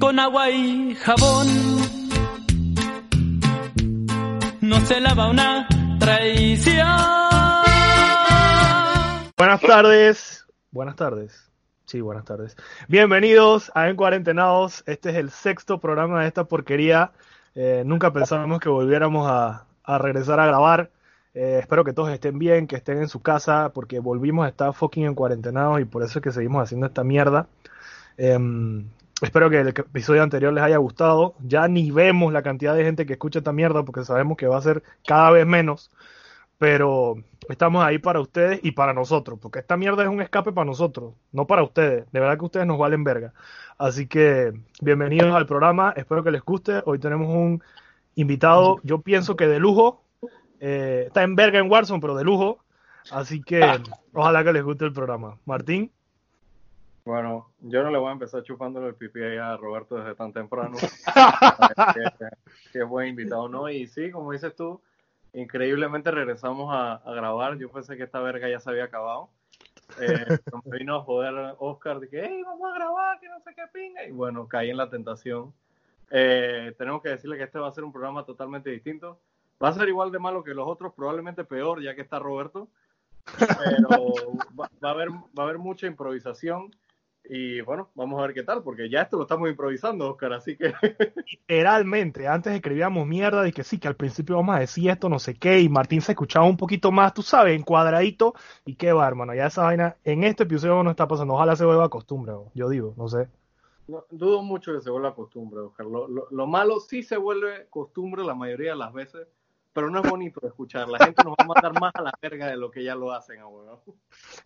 con agua y jabón. No se lava una traición. Buenas tardes. Buenas tardes. Sí, buenas tardes. Bienvenidos a En Cuarentenados. Este es el sexto programa de esta porquería. Eh, nunca pensábamos que volviéramos a, a regresar a grabar. Eh, espero que todos estén bien, que estén en su casa, porque volvimos a estar fucking en cuarentenados y por eso es que seguimos haciendo esta mierda. Em, espero que el episodio anterior les haya gustado. Ya ni vemos la cantidad de gente que escucha esta mierda porque sabemos que va a ser cada vez menos. Pero estamos ahí para ustedes y para nosotros, porque esta mierda es un escape para nosotros, no para ustedes. De verdad que ustedes nos valen verga. Así que bienvenidos al programa, espero que les guste. Hoy tenemos un invitado, yo pienso que de lujo. Eh, está en verga en Warzone, pero de lujo. Así que ojalá que les guste el programa. Martín. Bueno, yo no le voy a empezar chupándole el pipí a Roberto desde tan temprano. es buen invitado, ¿no? Y sí, como dices tú, increíblemente regresamos a, a grabar. Yo pensé que esta verga ya se había acabado. Eh, me vino a joder Oscar de que, hey, vamos a grabar, que no sé qué pinga. Y bueno, caí en la tentación. Eh, tenemos que decirle que este va a ser un programa totalmente distinto. Va a ser igual de malo que los otros, probablemente peor, ya que está Roberto. Pero va, va a, haber, va a haber mucha improvisación. Y bueno, vamos a ver qué tal, porque ya esto lo estamos improvisando, Oscar, así que... Literalmente, antes escribíamos mierda de que sí, que al principio vamos a decir esto, no sé qué, y Martín se escuchaba un poquito más, tú sabes, encuadradito, y qué va, hermano, ya esa vaina, en este episodio no está pasando, ojalá se vuelva costumbre, yo digo, no sé. No, dudo mucho que se vuelva costumbre, Oscar. Lo, lo, lo, malo sí se vuelve costumbre la mayoría de las veces, pero no es bonito de escuchar. La gente nos va a mandar más a la verga de lo que ya lo hacen, abuelo.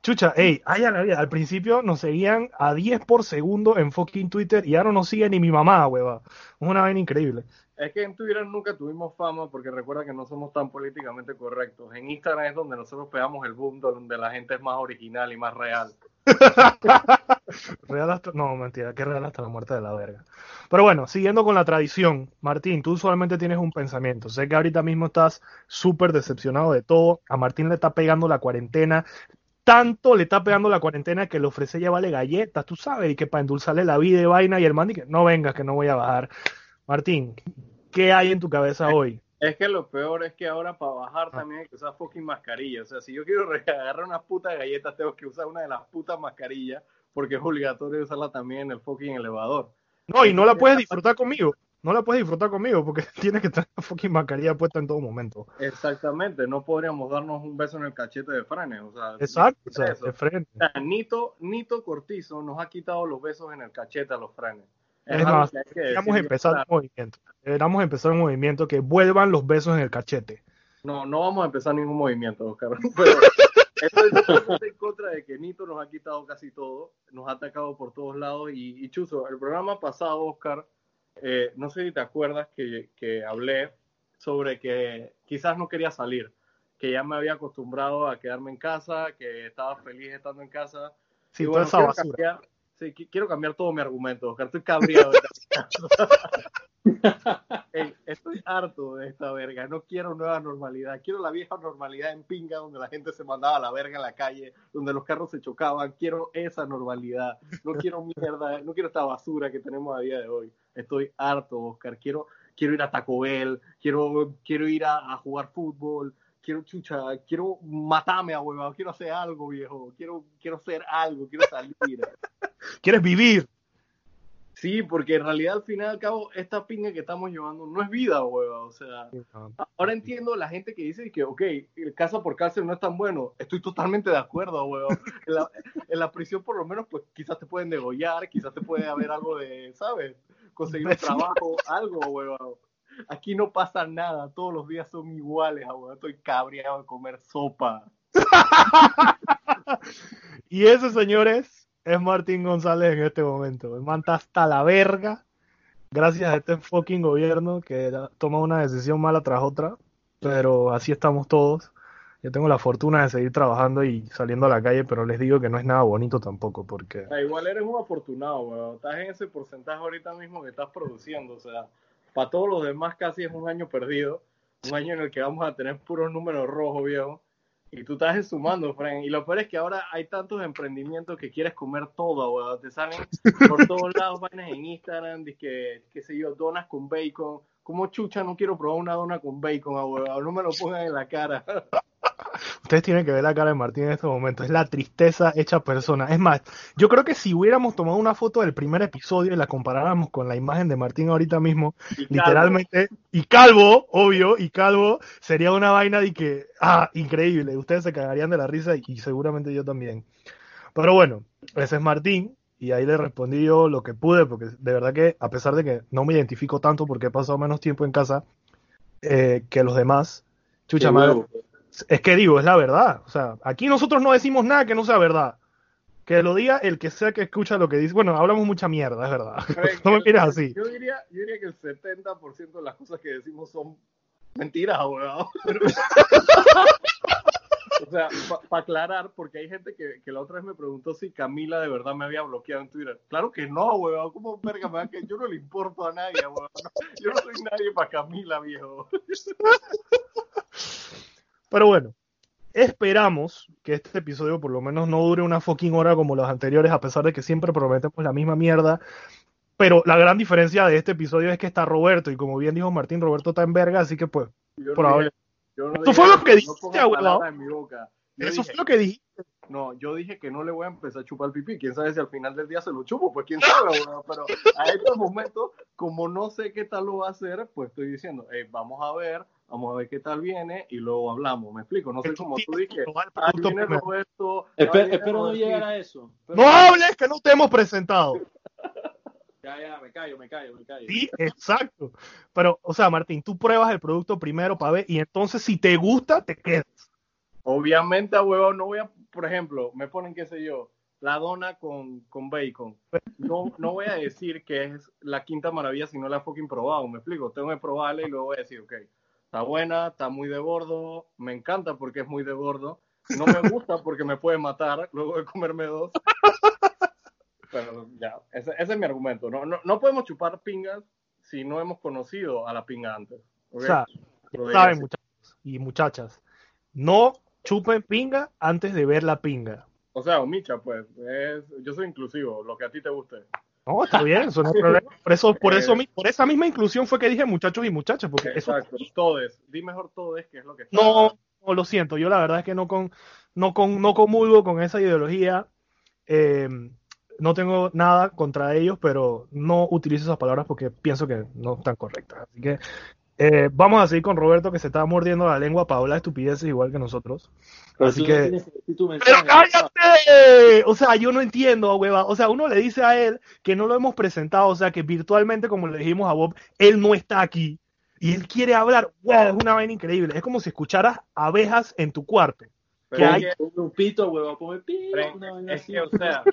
Chucha, ey, ay, a la vida. Al principio nos seguían a 10 por segundo en fucking Twitter y ahora no nos sigue ni mi mamá, hueva. Es una vaina increíble. Es que en Twitter nunca tuvimos fama porque recuerda que no somos tan políticamente correctos. En Instagram es donde nosotros pegamos el boom, donde la gente es más original y más real. real hasta, no, mentira, que real hasta la muerte de la verga. Pero bueno, siguiendo con la tradición, Martín, tú usualmente tienes un pensamiento. Sé que ahorita mismo estás súper decepcionado de todo. A Martín le está pegando la cuarentena. Tanto le está pegando la cuarentena que le ofrece llevarle galletas, tú sabes, y que para endulzarle la vida y vaina, y el man dice, no vengas, que no voy a bajar. Martín, ¿qué hay en tu cabeza hoy? Es que lo peor es que ahora para bajar también hay que usar fucking mascarilla. O sea, si yo quiero agarrar unas putas galletas, tengo que usar una de las putas mascarillas porque es obligatorio usarla también en el fucking elevador. No, y no la puedes disfrutar conmigo. No la puedes disfrutar conmigo porque tienes que tener la fucking mascarilla puesta en todo momento. Exactamente, no podríamos darnos un beso en el cachete de frenes. O sea, Exacto, o sea, de frenes. O sea, Nito, Nito Cortizo nos ha quitado los besos en el cachete a los frenes. Es más, deberíamos empezar un movimiento. Deberíamos empezar un movimiento que vuelvan los besos en el cachete. No, no vamos a empezar ningún movimiento, Oscar. Pero estoy en contra de que Nito nos ha quitado casi todo, nos ha atacado por todos lados. Y, y Chuzo, el programa pasado, Oscar, eh, no sé si te acuerdas que, que hablé sobre que quizás no quería salir, que ya me había acostumbrado a quedarme en casa, que estaba feliz estando en casa. Sí, y bueno, toda esa basura. Cambiar, Sí, quiero cambiar todo mi argumento, Oscar. Estoy cabreado. Ey, estoy harto de esta verga. No quiero nueva normalidad. Quiero la vieja normalidad en pinga, donde la gente se mandaba a la verga en la calle, donde los carros se chocaban. Quiero esa normalidad. No quiero mierda, no quiero esta basura que tenemos a día de hoy. Estoy harto, Oscar. Quiero, quiero ir a Taco Bell, quiero, quiero ir a, a jugar fútbol, quiero chucha, quiero matarme a huevado, quiero hacer algo, viejo, quiero, quiero hacer algo, quiero salir. ¿Quieres vivir? Sí, porque en realidad al final y al cabo esta pinga que estamos llevando no es vida, huevado. O sea, ahora entiendo la gente que dice que, ok, el casa por cárcel no es tan bueno. Estoy totalmente de acuerdo, huevado. En la, en la prisión por lo menos, pues quizás te pueden degollar, quizás te puede haber algo de, ¿sabes? Conseguir un trabajo, algo, huevado. Aquí no pasa nada, todos los días son iguales, abuelo. Estoy cabreado de comer sopa. y eso, señores, es Martín González en este momento. El man está hasta la verga, gracias a este fucking gobierno que toma una decisión mala tras otra, pero así estamos todos. Yo tengo la fortuna de seguir trabajando y saliendo a la calle, pero les digo que no es nada bonito tampoco, porque... O sea, igual eres un afortunado, weón. Estás en ese porcentaje ahorita mismo que estás produciendo, o sea para todos los demás casi es un año perdido, un año en el que vamos a tener puros números rojos, viejo. Y tú estás sumando, Frank. Y lo peor es que ahora hay tantos emprendimientos que quieres comer todo, weón. Te salen por todos lados vainas en Instagram, de que, qué sé yo, donas con bacon. Como chucha, no quiero probar una dona con bacon, weón. No me lo pongan en la cara. Ustedes tienen que ver la cara de Martín en estos momentos. Es la tristeza hecha persona. Es más, yo creo que si hubiéramos tomado una foto del primer episodio y la comparáramos con la imagen de Martín ahorita mismo, Y calvo. literalmente, y calvo, obvio, y calvo, sería una vaina de que, ah, increíble. Ustedes se cagarían de la risa y, y seguramente yo también. Pero bueno, ese es Martín. Y ahí le respondí yo lo que pude, porque de verdad que, a pesar de que no me identifico tanto porque he pasado menos tiempo en casa eh, que los demás, chucha madre. Es que digo, es la verdad. O sea, aquí nosotros no decimos nada que no sea verdad. Que lo diga el que sea que escucha lo que dice. Bueno, hablamos mucha mierda, es verdad. Frank, No me mires así. Yo diría, yo diría que el 70% de las cosas que decimos son mentiras, weón. O sea, para aclarar, porque hay gente que, que la otra vez me preguntó si Camila de verdad me había bloqueado en Twitter. Claro que no, weón. ¿Cómo verga me que yo no le importo a nadie, weón? Yo no soy nadie para Camila, viejo. Pero bueno, esperamos que este episodio por lo menos no dure una fucking hora como los anteriores, a pesar de que siempre prometemos la misma mierda. Pero la gran diferencia de este episodio es que está Roberto, y como bien dijo Martín, Roberto está en verga, así que pues, Yo no Eso dije fue lo que no dijiste, en mi boca. Yo eso dije, fue lo que dije. No, yo dije que no le voy a empezar a chupar pipí. Quién sabe si al final del día se lo chupo, pues quién sabe, weón. Pero a estos momentos, como no sé qué tal lo va a hacer, pues estoy diciendo, "Ey, vamos a ver, vamos a ver qué tal viene y luego hablamos. ¿Me explico? No soy como tú viene. Roberto. Espe- ahí viene espero no Robertito". llegar a eso. Pero- No hables que no te hemos presentado. Ya, ya, me callo, me callo, me callo. Sí, exacto. Pero, o sea, Martín, tú pruebas el producto primero para ver y entonces si te gusta, te quedas. Obviamente, a huevo, no voy a, por ejemplo, me ponen, qué sé yo, la dona con, con bacon. No, no voy a decir que es la quinta maravilla si no la fucking probado, me explico. Tengo que probarla y luego voy a decir, ok, está buena, está muy de gordo, me encanta porque es muy de gordo. No me gusta porque me puede matar luego de comerme dos. Pero ya, ese, ese es mi argumento. No, no, no podemos chupar pingas si no hemos conocido a la pinga antes. O sea, saben, muchachos y muchachas, no chupen pinga antes de ver la pinga. O sea, Micha, pues, es, yo soy inclusivo, lo que a ti te guste. No, está bien, eso no es problema. Por eso, por eso, por esa misma inclusión fue que dije muchachos y muchachas, porque eso Exacto, todes. Di mejor todes, que es lo que está. no, no, lo siento, yo la verdad es que no con, no con, no comulgo con esa ideología. Eh, no tengo nada contra ellos, pero no utilizo esas palabras porque pienso que no están correctas. Así que eh, vamos a seguir con Roberto que se está mordiendo la lengua para hablar estupideces igual que nosotros. Pero así tú que- no tienes que decir tu ¡Pero cállate! O sea, yo no entiendo, hueva. O sea, uno le dice a él que no lo hemos presentado, o sea, que virtualmente, como le dijimos a Bob, él no está aquí. Y él quiere hablar. ¡Wow! Es una vaina increíble. Es como si escucharas abejas en tu cuarto. Pero que hay- que- un pito, huevo, vaina es que, o sea,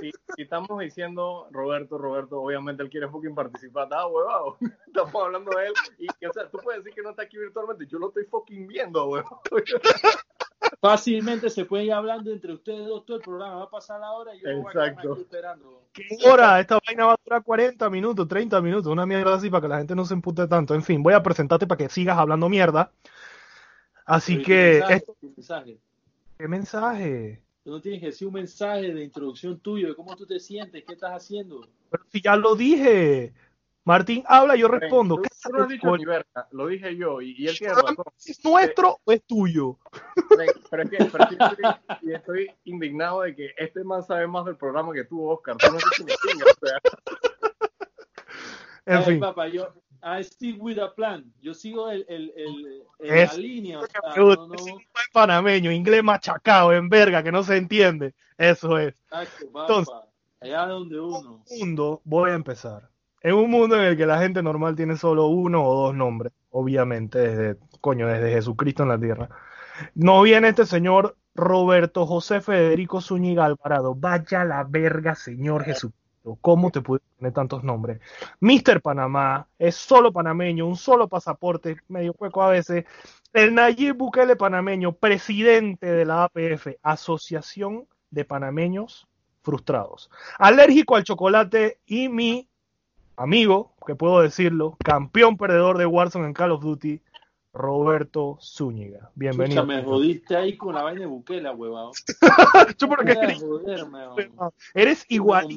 si, si estamos diciendo Roberto, Roberto, obviamente él quiere fucking participar. Ah, huevado. Estamos hablando de él. Y, que, o sea, tú puedes decir que no está aquí virtualmente. Yo lo estoy fucking viendo, huevado. Fácilmente se pueden ir hablando entre ustedes dos todo el programa. Va a pasar la hora y yo voy a Exacto. esperando. ¿Qué hora? Esta vaina va a durar 40 minutos, 30 minutos, una mierda así para que la gente no se empute tanto. En fin, voy a presentarte para que sigas hablando mierda. Así Pero, que, ¿y tu mensaje? esto- ¿Tu mensaje? ¿qué mensaje? Tú no tienes que decir un mensaje de introducción tuyo, de cómo tú te sientes, qué estás haciendo. Pero si ya lo dije. Martín habla, yo respondo. Tú, ¿Qué tú has dicho verga. Lo dije yo. Y, y él tiene razón. ¿Es nuestro o es tuyo? Pero pero es que, pero es que estoy, y estoy indignado de que este man sabe más del programa que tú, Oscar. Tú no pinga, o sea. En Ay, fin. papá, yo, I stick with a plan. Yo sigo el, el, el, el- Es- la línea. O sea, no, no, tipo de panameño, inglés machacado, en verga, que no se entiende. Eso es. exacto, papá. Entonces- allá donde uno. un mundo, voy a empezar. En un mundo en el que la gente normal tiene solo uno o dos nombres, obviamente, desde, coño, desde Jesucristo en la tierra. No viene este señor Roberto José Federico Zúñiga Alvarado. Vaya la verga, señor Jesucristo. ¿Cómo te pude tener tantos nombres? Mister Panamá, es solo panameño, un solo pasaporte, medio hueco a veces. El Nayib Bukele panameño, presidente de la APF, Asociación de Panameños Frustrados alérgico al chocolate y mi amigo, que puedo decirlo, campeón perdedor de Warzone en Call of Duty, Roberto Zúñiga. Bienvenido. Chucha, me jodiste ahí con la vaina de Bukela, huevado. Yo joderme, huevón. eres igual.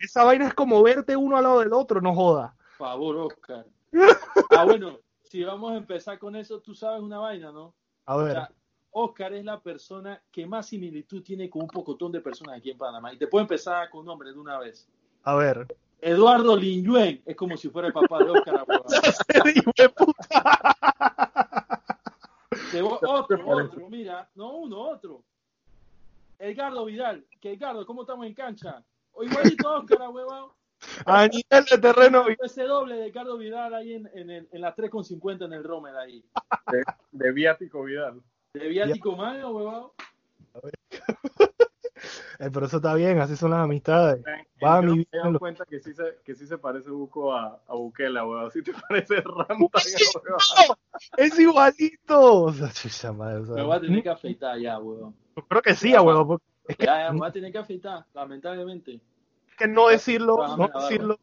Esa vaina es como verte uno al lado del otro, no joda. Por favor, Oscar. Ah, bueno, si vamos a empezar con eso, tú sabes una vaina, ¿no? A O ver, sea, Oscar es la persona que más similitud tiene con un pocotón de personas aquí en Panamá. Y te puedo empezar con nombre de una vez. a ver. Eduardo Linyuen es como si fuera el papá de Oscar. huevón. Hijo de puta. Te voy- otro, otro, mira, no uno, otro. Edgardo Vidal, que Edgardo, ¿cómo estamos en cancha? O igualito a Oscar, huevón. A nivel de terreno. Ese doble de Edgardo Vidal ahí en, en, el- en la 3,50 en el Rommel ahí. De, de Viático Vidal. De viático malo, huevón. Eh, pero eso está bien, así son las amistades. Va, Yo mi vida, lo- cuenta que sí se, que sí se parece Buco a, a Bukela, weón. Sí te parece weón. Es igualito. O sea, chucha madre, o sea, Me voy a tener que afeitar ya, huevón. Creo que sí, a huevo. porque Es que, Ya, ya, me voy a tener que afeitar, lamentablemente. es que no decirlo, no decirlo,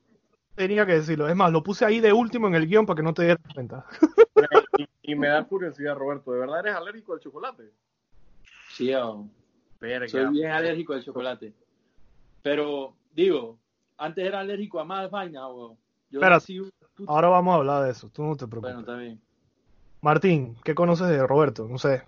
tenía que decirlo. Es más, lo puse ahí de último en el guion para que no te dieras cuenta. Y, y me da curiosidad, Roberto. ¿De verdad eres alérgico al chocolate? Sí, huevón. Verga. soy bien alérgico al chocolate. Pero, digo, antes era alérgico a más vainas. Yo Espera. Ahora vamos a hablar de eso, tú no te preocupes. Bueno, también. Martín, ¿qué conoces de Roberto? No sé.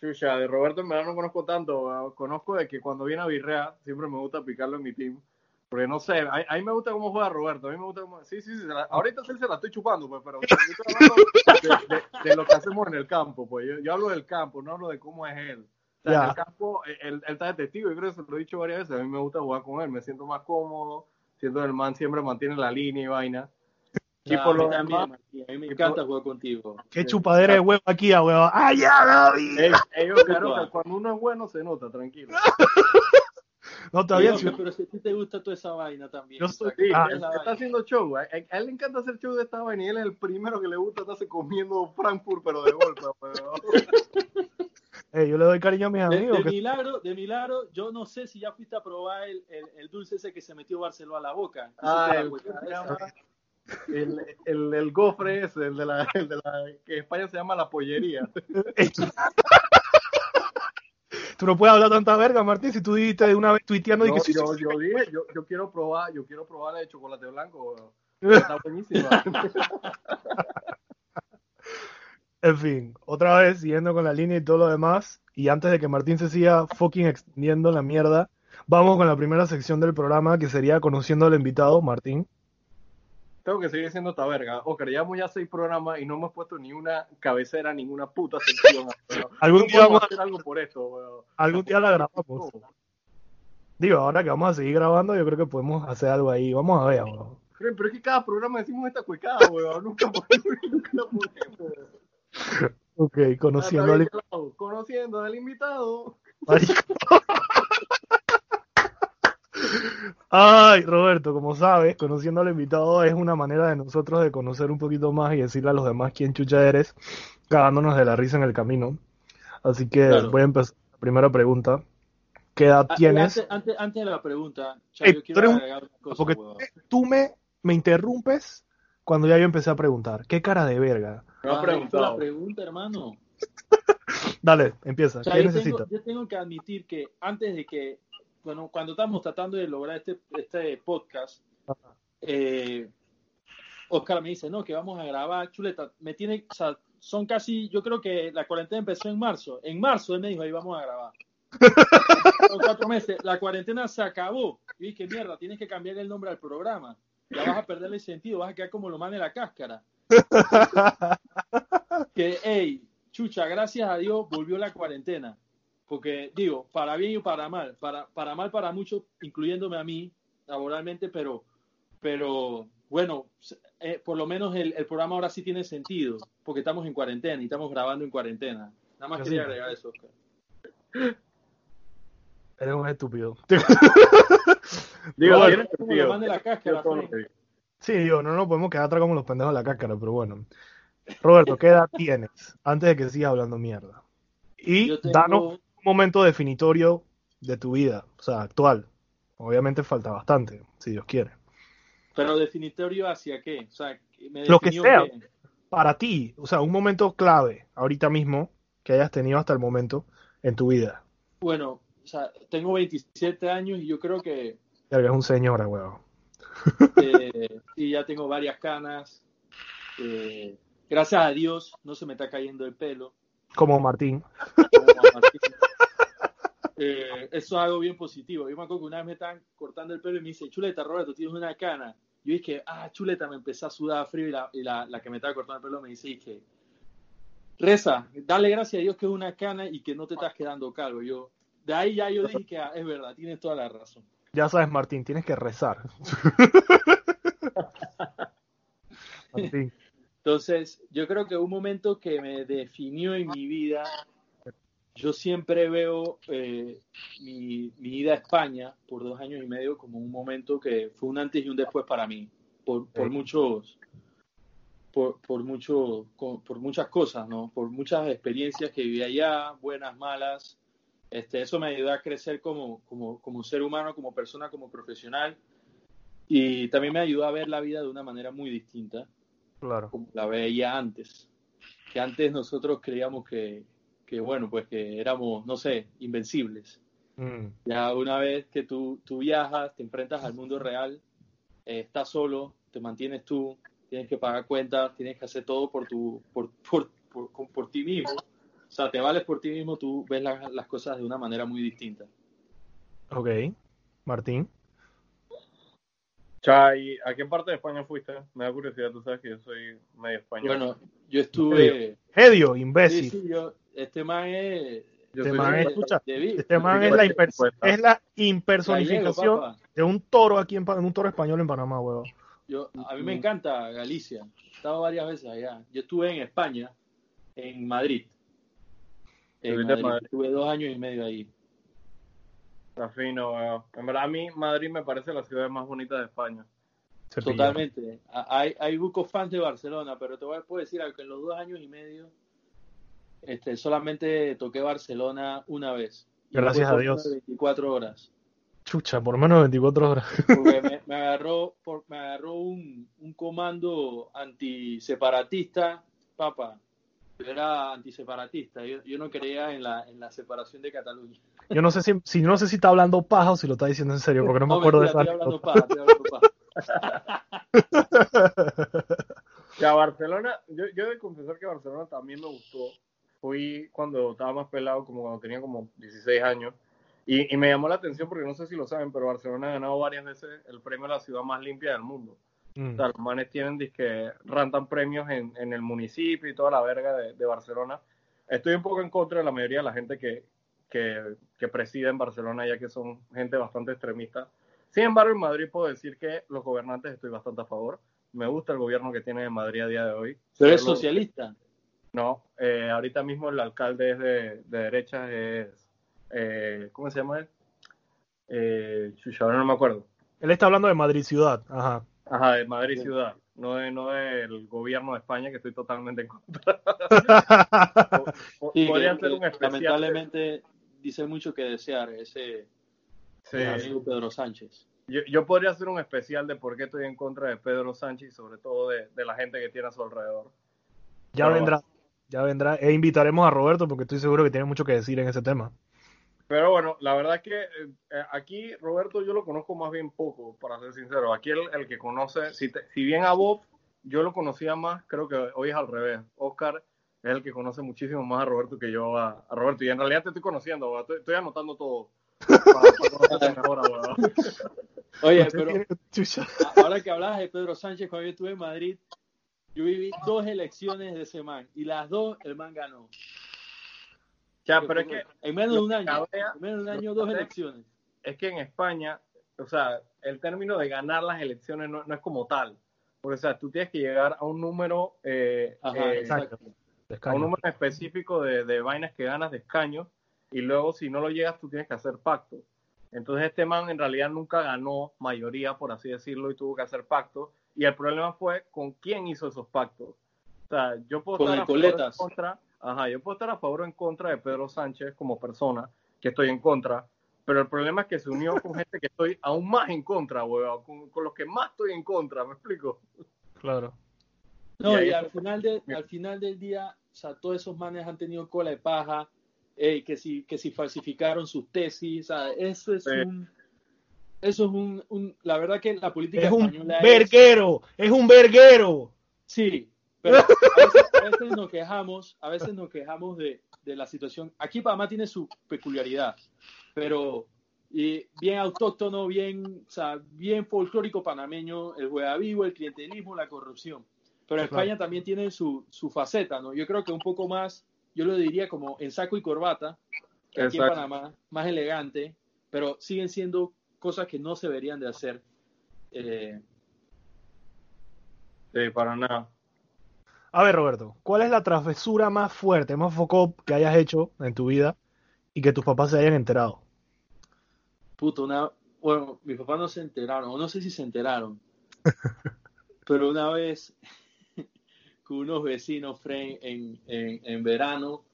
Chucha, de Roberto en verdad no conozco tanto. weón. Conozco de que cuando viene a Virrea siempre me gusta picarlo en mi team. Porque no sé, a, a mí me gusta cómo juega Roberto. A mí me guta cómo. Sí, sí, sí. se la- ahorita sí se la estoy chupando, pues, pero yo estoy hablando de, de- de lo que hacemos en el campo, pues. Yo, yo hablo del campo, no hablo de cómo es él. O sea, Ya. en el campo, él, él está de testigo, yo creo que se lo he dicho varias veces. A mí me gusta jugar con él, me siento más cómodo. Siento que el man siempre mantiene la línea y vaina. Y por lo también, demás, a mí me encanta jugar contigo. Qué chupadera de huevo aquí, a huevo. ¡Ay, ya, David! ellos, claro, que cuando uno es bueno se nota, tranquilo. No. Oye, sí. pero si a ti te gusta toda esa vaina también. Yo soy- Sí, Ah, él está vaina. haciendo show. A, a- a él le encanta hacer show de esta vaina y él es el primero que le gusta estarse comiendo Frankfurt, pero de golpe. pero- Eh, yo le doy cariño a mis De, amigos. de que- milagro, de milagro, yo no sé si ya fuiste a probar el, el, el dulce ese que se metió Barceló a la boca. Ah, el, el, el, el gofre ese, el de la, el de la que en España se llama la pollería. Tú no puedes hablar tanta verga, Martín, si tú dijiste de una vez tuiteando y No, que sí, yo, sí, sí. yo dije, yo, yo quiero probar, yo quiero probar la de chocolate blanco. Está buenísima. En fin, otra vez siguiendo con la línea y todo lo demás, y antes de que Martín se siga fucking extendiendo la mierda, vamos con la primera sección del programa que sería conociendo al invitado, Martín. Tengo que seguir siendo esta verga. Oscar, llevamos ya seis programas y no hemos puesto ni una cabecera, ninguna puta sección. Algún día vamos a- hacer algo por esto, weón. Algún día la grabamos. Digo, ahora que vamos a seguir grabando, yo creo que podemos hacer algo ahí. Vamos a ver, weón. Pero, es que cada programa decimos esta cuecada, weón. Nunca ponemos, nunca la ponemos. Ok, conociendo al claro. Conociendo al invitado. Ay, Roberto, como sabes, conociendo al invitado es una manera de nosotros de conocer un poquito más y decirle a los demás quién chucha eres, cagándonos de la risa en el camino. Así que Claro. voy a empezar la primera pregunta. ¿Qué edad Ah, tienes? Antes, antes, antes de la pregunta, cha, Ey, yo tú quiero agregar una cosa, Porque tú me, me interrumpes cuando ya yo empecé a preguntar. ¿Qué cara de verga? Me ha Ah, preguntado. la pregunta, hermano. Dale, empieza. O sea, ¿Qué yo, necesitas? tengo, yo tengo que admitir que antes de que, bueno, cuando estamos tratando de lograr este, este podcast, eh, Oscar me dice, no, que vamos a grabar, chuleta, me tiene, o sea, son casi, yo creo que la cuarentena empezó en marzo. En marzo él me dijo, ahí vamos a grabar. Son cuatro meses, la cuarentena se acabó. Y dije, mierda, tienes que cambiar el nombre al programa. Ya vas a perderle el sentido, vas a quedar como lo man de la cáscara. que, hey, chucha, gracias a Dios volvió la cuarentena. Porque, digo, para bien y para mal. Para, para mal para muchos, incluyéndome a mí, laboralmente, pero, pero bueno, eh, por lo menos el, el programa ahora sí tiene sentido, porque estamos en cuarentena y estamos grabando en cuarentena. Nada más Yo quería sí. agregar eso, Oscar. Eres un estúpido. Digo, de la cáscara. Sí, digo, no nos podemos quedar atrás como los pendejos de la cáscara, pero bueno. Roberto, ¿qué edad tienes? Antes de que sigas hablando mierda. Y tengo- danos un momento definitorio de tu vida, o sea, actual. Obviamente falta bastante, si Dios quiere. Pero definitorio hacia qué? O sea, me Lo que sea. para ti, o sea, un momento clave ahorita mismo que hayas tenido hasta el momento en tu vida. Bueno, sea, tengo 27 años y yo creo que... Ya es un señor, weón. Eh, y ya tengo varias canas. Eh, gracias a Dios no se me está cayendo el pelo. Como Martín. Eh, eso es algo bien positivo. Yo me acuerdo que una vez me estaban cortando el pelo y me dice, Chuleta, Roberto, tienes una cana. Yo dije, ah, Chuleta, me empezó a sudar frío y, la, y la, la, que me estaba cortando el pelo me dice, dije, reza, dale gracias a Dios que es una cana y que no te estás quedando calvo. Yo, de ahí ya yo dije que ah, es verdad, tienes toda la razón. Ya sabes, Martín, tienes que rezar. Martín. Entonces, yo creo que un momento que me definió en mi vida, yo siempre veo eh, mi, mi, ida a España por dos años y medio como un momento que fue un antes y un después para mí, por, por muchos, por, por, mucho, por muchas cosas, ¿no? Por muchas experiencias que viví allá, buenas, malas. Este, eso me ayudó a crecer como, como, como ser humano, como persona, como profesional. Y también me ayudó a ver la vida de una manera muy distinta. Claro. Como la veía antes. Que antes nosotros creíamos que, que bueno, pues que éramos, no sé, invencibles. Mm. Ya una vez que tú, tú viajas, te enfrentas al mundo real, eh, estás solo, te mantienes tú, tienes que pagar cuentas, tienes que hacer todo por, tu, por, por, por, por ti mismo. O sea, te vales por ti mismo, tú ves la, las cosas de una manera muy distinta. Ok. Martín. Chay, ¿a qué parte de España fuiste? Me da curiosidad, tú sabes que yo soy medio español. Bueno, yo estuve... Hedio, imbécil. Sí, sí, yo, este man es... Yo este man, es, escucha, de, este man es la, imper, es la impersonificación Gallego, de un toro aquí en, un toro español en Panamá, huevón. Yo, a mí me encanta Galicia. He estado varias veces allá. Yo estuve en España, en Madrid. En Madrid. Madrid. Estuve dos años y medio ahí. Está fino, weón. En verdad, a mí Madrid me parece la ciudad más bonita de España. Totalmente. Hay, hay bucos fans de Barcelona, pero te voy a puedo decir algo, que en los dos años y medio este, solamente toqué Barcelona una vez. Gracias a Dios. 24 horas. Chucha, por menos de 24 horas. Porque me, me agarró, por, me agarró un, un comando antiseparatista, papá. Yo era antiseparatista, yo, yo no creía en la, en la separación de Cataluña. Yo no sé si, si no sé si está hablando paja o si lo está diciendo en serio, porque no me No, acuerdo mentira, de estoy esa. hablando paja, estoy hablando paja. Ya, Barcelona, yo, yo he de confesar que Barcelona también me gustó. Fui cuando estaba más pelado, como cuando tenía como 16 años. Y, y me llamó la atención porque no sé si lo saben, pero Barcelona ha ganado varias veces el premio a la ciudad más limpia del mundo. Mm. O sea, los manes tienen que rantan premios en, en, el municipio y toda la verga de, de, Barcelona. Estoy un poco en contra de la mayoría de la gente que, que, que preside en Barcelona, ya que son gente bastante extremista. Sin embargo, en Madrid puedo decir que los gobernantes estoy bastante a favor. Me gusta el gobierno que tiene en Madrid a día de hoy. ¿Pero es socialista? No, eh, ahorita mismo el alcalde es de, de derecha, es... Eh, ¿Cómo se llama él? Eh, chucha, ahora no me acuerdo. Él está hablando de Madrid ciudad, ajá. Ajá, de Madrid ciudad, no, de, no del gobierno de España, que estoy totalmente en contra. sí, Podría que, ser un especial. Lamentablemente dice mucho que desear ese sí. amigo Pedro Sánchez. Yo, yo, podría hacer un especial de por qué estoy en contra de Pedro Sánchez y sobre todo de, de la gente que tiene a su alrededor. Ya Pero vendrá, bueno. ya vendrá. E invitaremos a Roberto porque estoy seguro que tiene mucho que decir en ese tema. Pero bueno, la verdad es que eh, aquí Roberto yo lo conozco más bien poco, para ser sincero. Aquí el, el que conoce, si, te, si, bien a Bob yo lo conocía más, creo que hoy es al revés. Oscar es el que conoce muchísimo más a Roberto que yo a, a Roberto. Y en realidad te estoy conociendo, estoy, estoy, anotando todo. Para, para mejor, Oye, pero ahora que hablas de Pedro Sánchez, cuando yo estuve en Madrid, yo viví dos elecciones de ese man y las dos el man ganó. Ya, pero es que en menos de un año, cabrea, en menos de un año dos elecciones. Es que en España, o sea, el término de ganar las elecciones no, no es como tal. Porque, o sea, tú tienes que llegar a un número, eh, Ajá, eh, exacto. a un número específico de, de, vainas que ganas de escaños y luego si no lo llegas tú tienes que hacer pacto. Entonces este man en realidad nunca ganó mayoría, por así decirlo, y tuvo que hacer pacto. Y el problema fue con quién hizo esos pactos. O sea, yo puedo con estar en contra, ajá, yo puedo estar a favor o en contra de Pedro Sánchez como persona, que estoy en contra, pero el problema es que se unió con gente que estoy aún más en contra, weón, con, con, los que más estoy en contra, ¿me explico? Claro. No, Y es al final, de, al final del día, o sea, todos esos manes han tenido cola de paja, eh, que, si, que si falsificaron sus tesis, o sea, eso es Sí. un... Eso es un, un- La verdad que la política Es un española es... verguero, es un verguero. Sí, pero a veces, a veces nos quejamos, a veces nos quejamos de, de la situación. Aquí Panamá tiene su peculiaridad, pero y bien autóctono, bien, o sea, bien folclórico panameño, el juega vivo, el clientelismo, la corrupción. Pero Sí, España claro. también tiene su, su faceta, ¿no? Yo creo que un poco más, yo lo diría como en saco y corbata, que aquí en. Panamá, más elegante, pero siguen siendo cosas que no se deberían de hacer. Eh, Sí, para nada. A ver, Roberto, ¿cuál es la travesura más fuerte, más foco que hayas hecho en tu vida y que tus papás se hayan enterado? Puto, una. Bueno, mis papás no se enteraron, o no sé si se enteraron. pero una vez, con unos vecinos, Fren, en, en, en verano,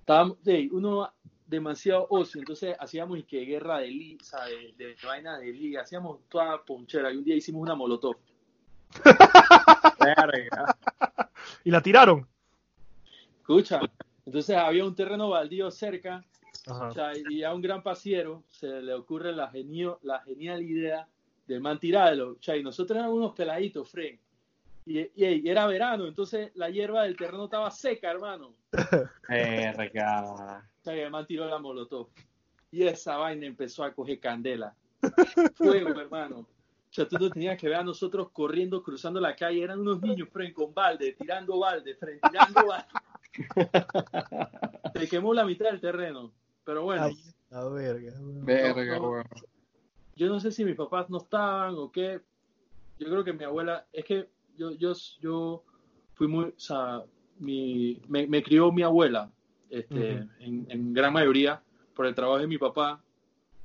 estábamos, de, uno demasiado ocio, entonces hacíamos y que guerra de liga, de, de vaina de liga, hacíamos toda ponchera, y un día hicimos una molotov. Verga. ¿Y la tiraron? Escucha, entonces había un terreno baldío cerca, Ajá. O sea, y a un gran pasiero se le ocurre la, genio, la genial idea de man tirarlo. O sea, y nosotros éramos unos peladitos, Fren. Y, y, y era verano, entonces la hierba del terreno estaba seca, hermano. Verga. O sea, y el man tiró la molotov. Y esa vaina empezó a coger candela. Fuego, hermano. O sea, tú no tenías que ver a nosotros corriendo, cruzando la calle. Eran unos niños, Fren, con balde, tirando balde, Fren, tirando balde. Se quemó la mitad del terreno. Pero bueno. Ay, la verga. Verga, No, yo no sé si mis papás no estaban o qué. Yo creo que mi abuela, es que yo, yo, yo fui muy, o sea, mi, me, me crió mi abuela, este, Ujú. en, en gran mayoría por el trabajo de mi papá.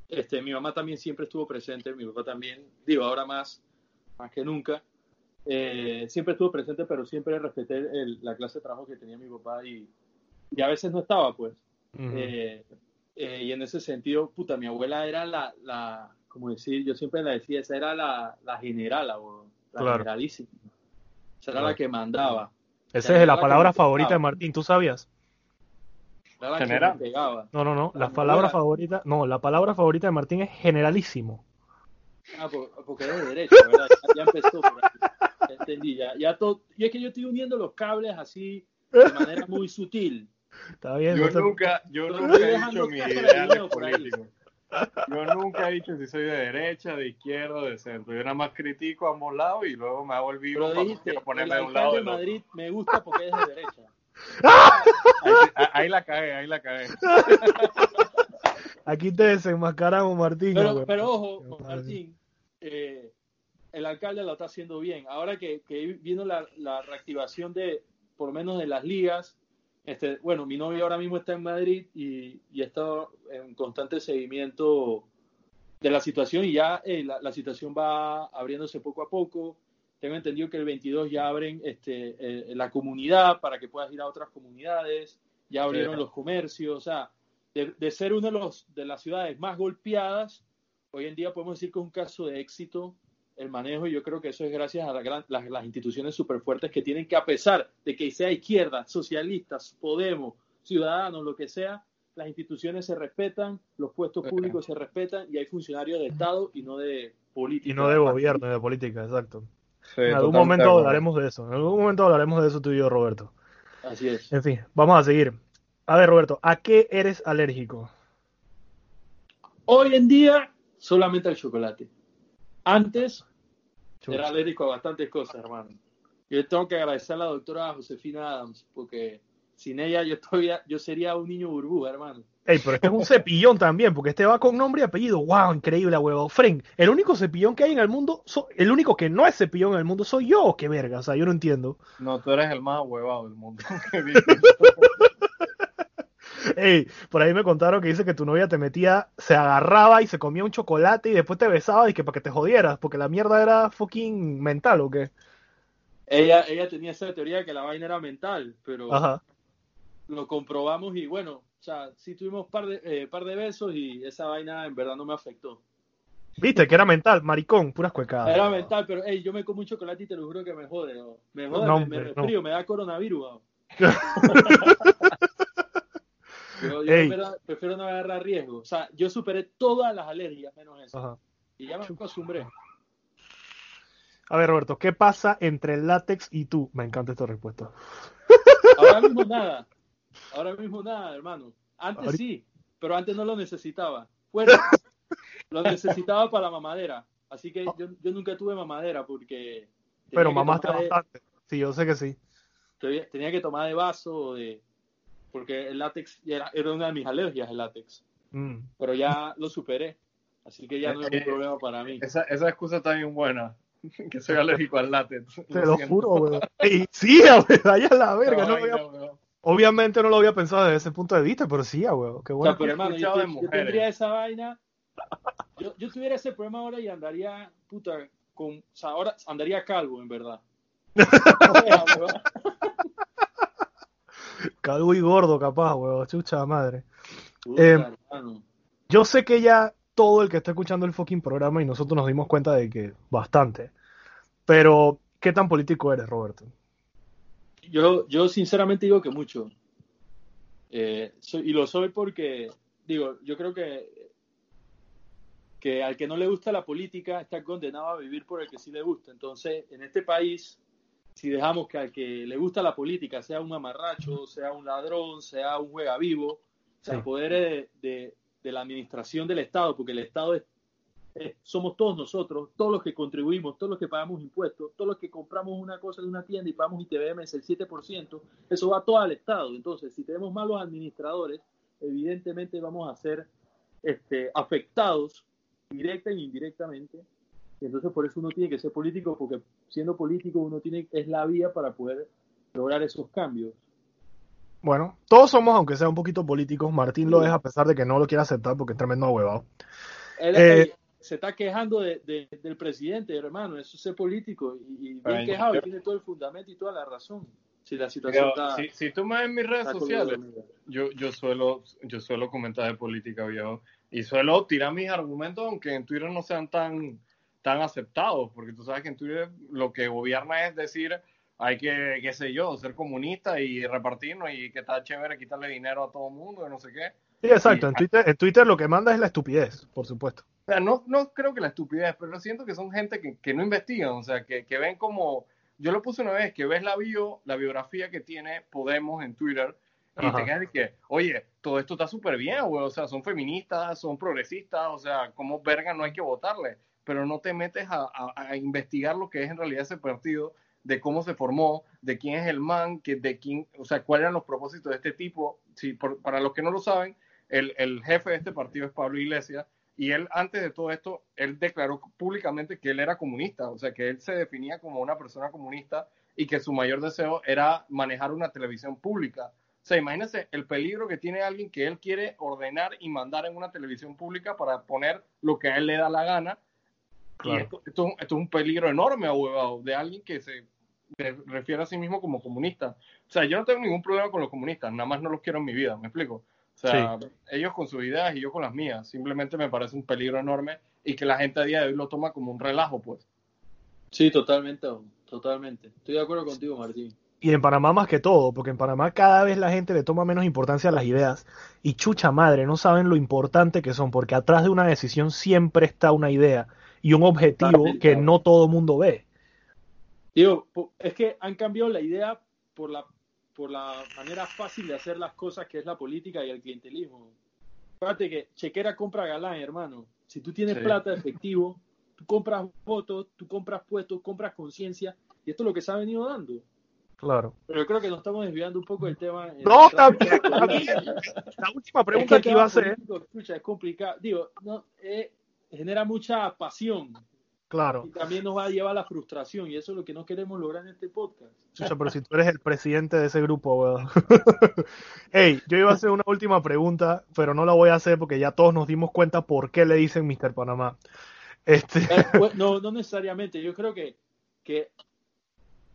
Este, mi mamá también siempre estuvo presente, mi papá también, digo, ahora más, más que nunca. Eh, siempre estuvo presente, pero siempre respeté el- la clase de trabajo que tenía mi papá y, y a veces no estaba, pues. Eh, eh, y en ese sentido, puta, mi abuela era la, la como decir, yo siempre la decía, esa era la, la generala, weón, la Claro. generalísima. Esa era Claro. la que mandaba, Esa es la palabra favorita de. Martín, ¿tú sabías? General. No, no, no. La palabra favorita, no, la palabra favorita de Martín es generalísimo. Ah, por- porque es de derecho, ¿verdad? Ya, empezó por entendí, ya, ya todo. Y es que yo estoy uniendo los cables así de manera muy sutil. Está bien. Yo no nunca, yo nunca he dicho mis ideales video por ahí. políticos. Yo nunca he dicho si soy de derecha, de izquierda, de centro. Yo nada más critico a ambos lados y luego me hago el vivo Pero cuando dijiste, ponerme de un lado o de. Madrid me gusta porque es de derecha. Ahí, la cagué, ahí la cagué. Aquí te desenmascaramos, Martín. Pero, ojo. Martín, eh, el alcalde lo está haciendo bien. Ahora que, que vino la, la reactivación de, por lo menos de las ligas, este, bueno, mi novio ahora mismo está en Madrid y, y está en constante seguimiento de la situación y ya eh, la, la situación va abriéndose poco a poco. Tengo entendido que el 22 ya abren este, eh, la comunidad para que puedas ir a otras comunidades, ya abrieron Sí. los comercios, o sea, de, de ser una de, los, de las ciudades más golpeadas, hoy en día podemos decir que es un caso de éxito el manejo y yo creo que eso es gracias a la gran- las, las instituciones súper fuertes que tienen que, a pesar de que sea izquierda, socialistas, Podemos, Ciudadanos, lo que sea, las instituciones se respetan, los puestos públicos se respetan y hay funcionarios de Estado y no de política. Y no de gobierno, y de política, exacto. Sí, En algún momento hablaremos de eso. En algún momento hablaremos de eso tú y yo, Roberto. Así es. En fin, vamos a seguir. A ver, Roberto, ¿a qué eres alérgico? Hoy en día, solamente al chocolate. Antes, Chucha. era alérgico a bastantes cosas, hermano. Yo tengo que agradecer a la doctora Josefina Adams, porque sin ella yo todavía, yo sería un niño burbuja, hermano. Ey, pero este es un cepillón también, porque este va con nombre y apellido. ¡Wow! Increíble, huevo. Fren, el único cepillón que hay en el mundo, so- el único que no es cepillón en el mundo soy yo. ¡Qué verga! O sea, yo no entiendo. No, tú eres el más huevado del mundo. Ey, por ahí me contaron que dice que tu novia te metía, se agarraba y se comía un chocolate y después te besaba y que para que te jodieras, porque la mierda era fucking mental o qué. Ella, ella tenía esa teoría de que la vaina era mental, pero Ajá. lo comprobamos y bueno, o sea, sí tuvimos par de, eh, par de besos y esa vaina en verdad no me afectó. Viste que era mental, maricón, puras cuecadas. Era mental, pero hey, yo me como un chocolate y te lo juro que me jode. ¿no? Me jode, No, me, me me da coronavirus. ¿no? yo yo prefiero, prefiero no agarrar riesgo. O sea, yo superé todas las alergias menos eso. Ajá. Y ya me acostumbré. A ver, Roberto, ¿qué pasa entre el látex y tú? Me encanta esta respuesta. Ahora mismo nada. Ahora mismo nada, hermano. Antes Ahorita- sí, pero antes no lo necesitaba. Bueno, lo necesitaba para la mamadera. Así que yo, yo nunca tuve mamadera porque. Pero mamaste de- bastante. Sí, yo sé que sí. tenía- que tomar de vaso o de. Porque el látex era, era una de mis alergias, el látex. Mm. Pero ya lo superé. Así que ya no es Eh, un problema para mí. Esa, esa excusa está bien buena. Que soy alérgico al látex. Te lo juro, weón. Sí, weón, vaya la verga. No weón. Obviamente no lo había pensado desde ese punto de vista, pero sí, weón. Qué O bueno. sea, pero hermano, yo, tendría esa vaina. Yo, yo tuviera ese problema ahora y andaría, puta, con. O sea, ahora andaría calvo, en verdad. Calvo y gordo, capaz, weón. Chucha madre. Puta, Eh. Yo sé que ya todo el que está escuchando el fucking programa y nosotros nos dimos cuenta de que bastante. Pero, ¿qué tan político eres, Roberto? Yo, yo sinceramente digo que mucho. Eh, soy- y lo soy porque, digo, yo creo que, que al que no le gusta la política está condenado a vivir por el que sí le gusta. Entonces, en este país, si dejamos que al que le gusta la política sea un mamarracho, sea un ladrón, sea un juega vivo, Sí. poderes de, de- de la administración del Estado, porque el Estado es, es- somos todos nosotros, todos los que contribuimos, todos los que pagamos impuestos, todos los que compramos una cosa en una tienda y pagamos ITBM es el 7%, eso va todo al Estado. Entonces, si tenemos malos administradores, evidentemente vamos a ser este, afectados directa e indirectamente. Y entonces por eso uno tiene que ser político, porque siendo político uno tiene es la vía para poder lograr esos cambios. Bueno, todos somos, aunque sea un poquito políticos. Martín lo es a pesar de que no lo quiere aceptar porque es tremendo huevado. Él, Eh, se está quejando de, de- del presidente, hermano, eso es ser político y, bien quejado, y tiene todo el fundamento y toda la razón. Si la situación Pero, está, si, si tú me ves en mis redes sociales, yo, yo suelo yo suelo comentar de política, viejo, y suelo tirar mis argumentos, aunque en Twitter no sean tan, tan aceptados, porque tú sabes que en Twitter lo que gobierna es decir, hay que, qué sé yo, ser comunista y repartirnos y que está chévere quitarle dinero a todo el mundo, y no sé qué. Sí, exacto. Y- En Twitter, en Twitter lo que manda es la estupidez, por supuesto. O sea, no, no creo que la estupidez, pero siento que son gente que, que no investigan, o sea, que, que ven como, yo lo puse una vez, que ves la bio, la biografía que tiene Podemos en Twitter, y Ajá. te quedas de que, oye, todo esto está súper bien, güey, o sea, son feministas, son progresistas, o sea, como verga no hay que votarle, pero no te metes a, a- a investigar lo que es en realidad ese partido, de cómo se formó, de quién es el man, que, de quién, o sea, cuáles eran los propósitos de este tipo. Si, por- para los que no lo saben, el, el jefe de este partido es Pablo Iglesias, y él, antes de todo esto, él declaró públicamente que él era comunista, o sea, que él se definía como una persona comunista y que su mayor deseo era manejar una televisión pública. O sea, imagínense el peligro que tiene alguien que él quiere ordenar y mandar en una televisión pública para poner lo que a él le da la gana. Claro. Y esto, esto- esto es un peligro enorme, ahuevado, de alguien que se refiere a sí mismo como comunista. O sea, yo no tengo ningún problema con los comunistas, nada más no los quiero en mi vida, ¿me explico? O sea, ellos con sus ideas y yo con las mías. Simplemente me parece un peligro enorme y que la gente a día de hoy lo toma como un relajo, pues. Sí, totalmente, totalmente. Estoy de acuerdo contigo, Martín. Y en Panamá más que todo, porque en Panamá cada vez la gente le toma menos importancia a las ideas. Y chucha madre, no saben lo importante que son, porque atrás de una decisión siempre está una idea y un objetivo Totalmente. que no todo mundo ve. Digo, es que han cambiado la idea por la, por la manera fácil de hacer las cosas que es la política y el clientelismo. Fíjate que chequera compra galán, hermano. Si tú tienes Sí. plata, efectivo, tú compras votos, tú compras puestos, compras conciencia, y esto es lo que se ha venido dando. Claro. Pero yo creo que nos estamos desviando un poco del tema. en No, también, la última Es que pregunta que iba a hacer, político, escucha, es complicado. Digo, no, eh, genera mucha pasión claro, y también nos va a llevar a la frustración y eso es lo que no queremos lograr en este podcast. chucha, pero si tú eres el presidente de ese grupo, weón. Hey, yo iba a hacer una última pregunta, pero no la voy a hacer porque ya todos nos dimos cuenta por qué le dicen Mr. Panamá. Este, Eh, pues, no, no necesariamente. Yo creo que, que,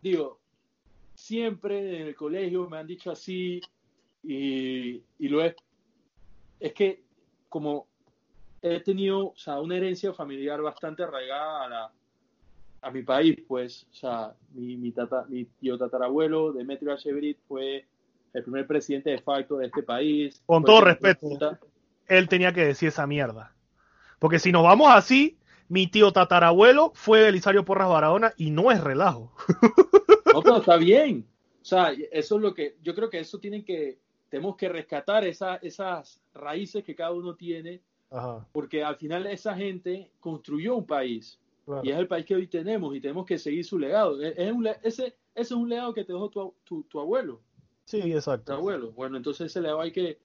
digo, siempre en el colegio me han dicho así y, y lo es. Es que como he tenido, o sea, una herencia familiar bastante arraigada a, la, a mi país, pues, o sea, mi, mi, tata, mi tío tatarabuelo, Demetrio Achebrit, fue el primer presidente de facto de este país. Con todo respeto, él tenía que decir esa mierda. Porque si nos vamos así, mi tío tatarabuelo fue Elisario Porras Barahona y no es relajo. No, pero está bien. O sea, eso es lo que yo creo que eso tienen que, tenemos que rescatar esa, esas raíces que cada uno tiene, Ajá. porque al final esa gente construyó un país y es el país que hoy tenemos y tenemos que seguir su legado. Es, es un, ese, ese es un legado que te dejó tu, tu, tu abuelo. Sí, exacto. Tu abuelo. Bueno, entonces ese legado hay que,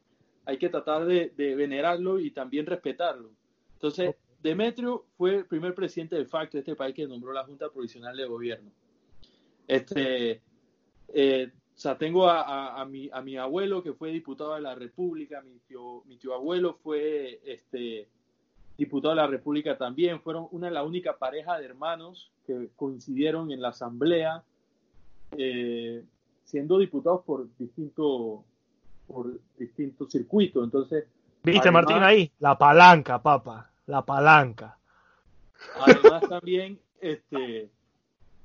hay que tratar de, de venerarlo y también respetarlo. Entonces, Demetrio fue el primer presidente de facto de este país que nombró la Junta Provisional de Gobierno. Este, eh, o sea, tengo a, a, a, mi, a mi abuelo que fue diputado de la República, mi tío, mi tío abuelo fue este, diputado de la República también, fueron una de la única pareja de hermanos que coincidieron en la Asamblea, eh, siendo diputados por distintos por distintos circuitos. Entonces, ¿Viste, además, Martín, ahí? La palanca, papa, la palanca. Además, también, este,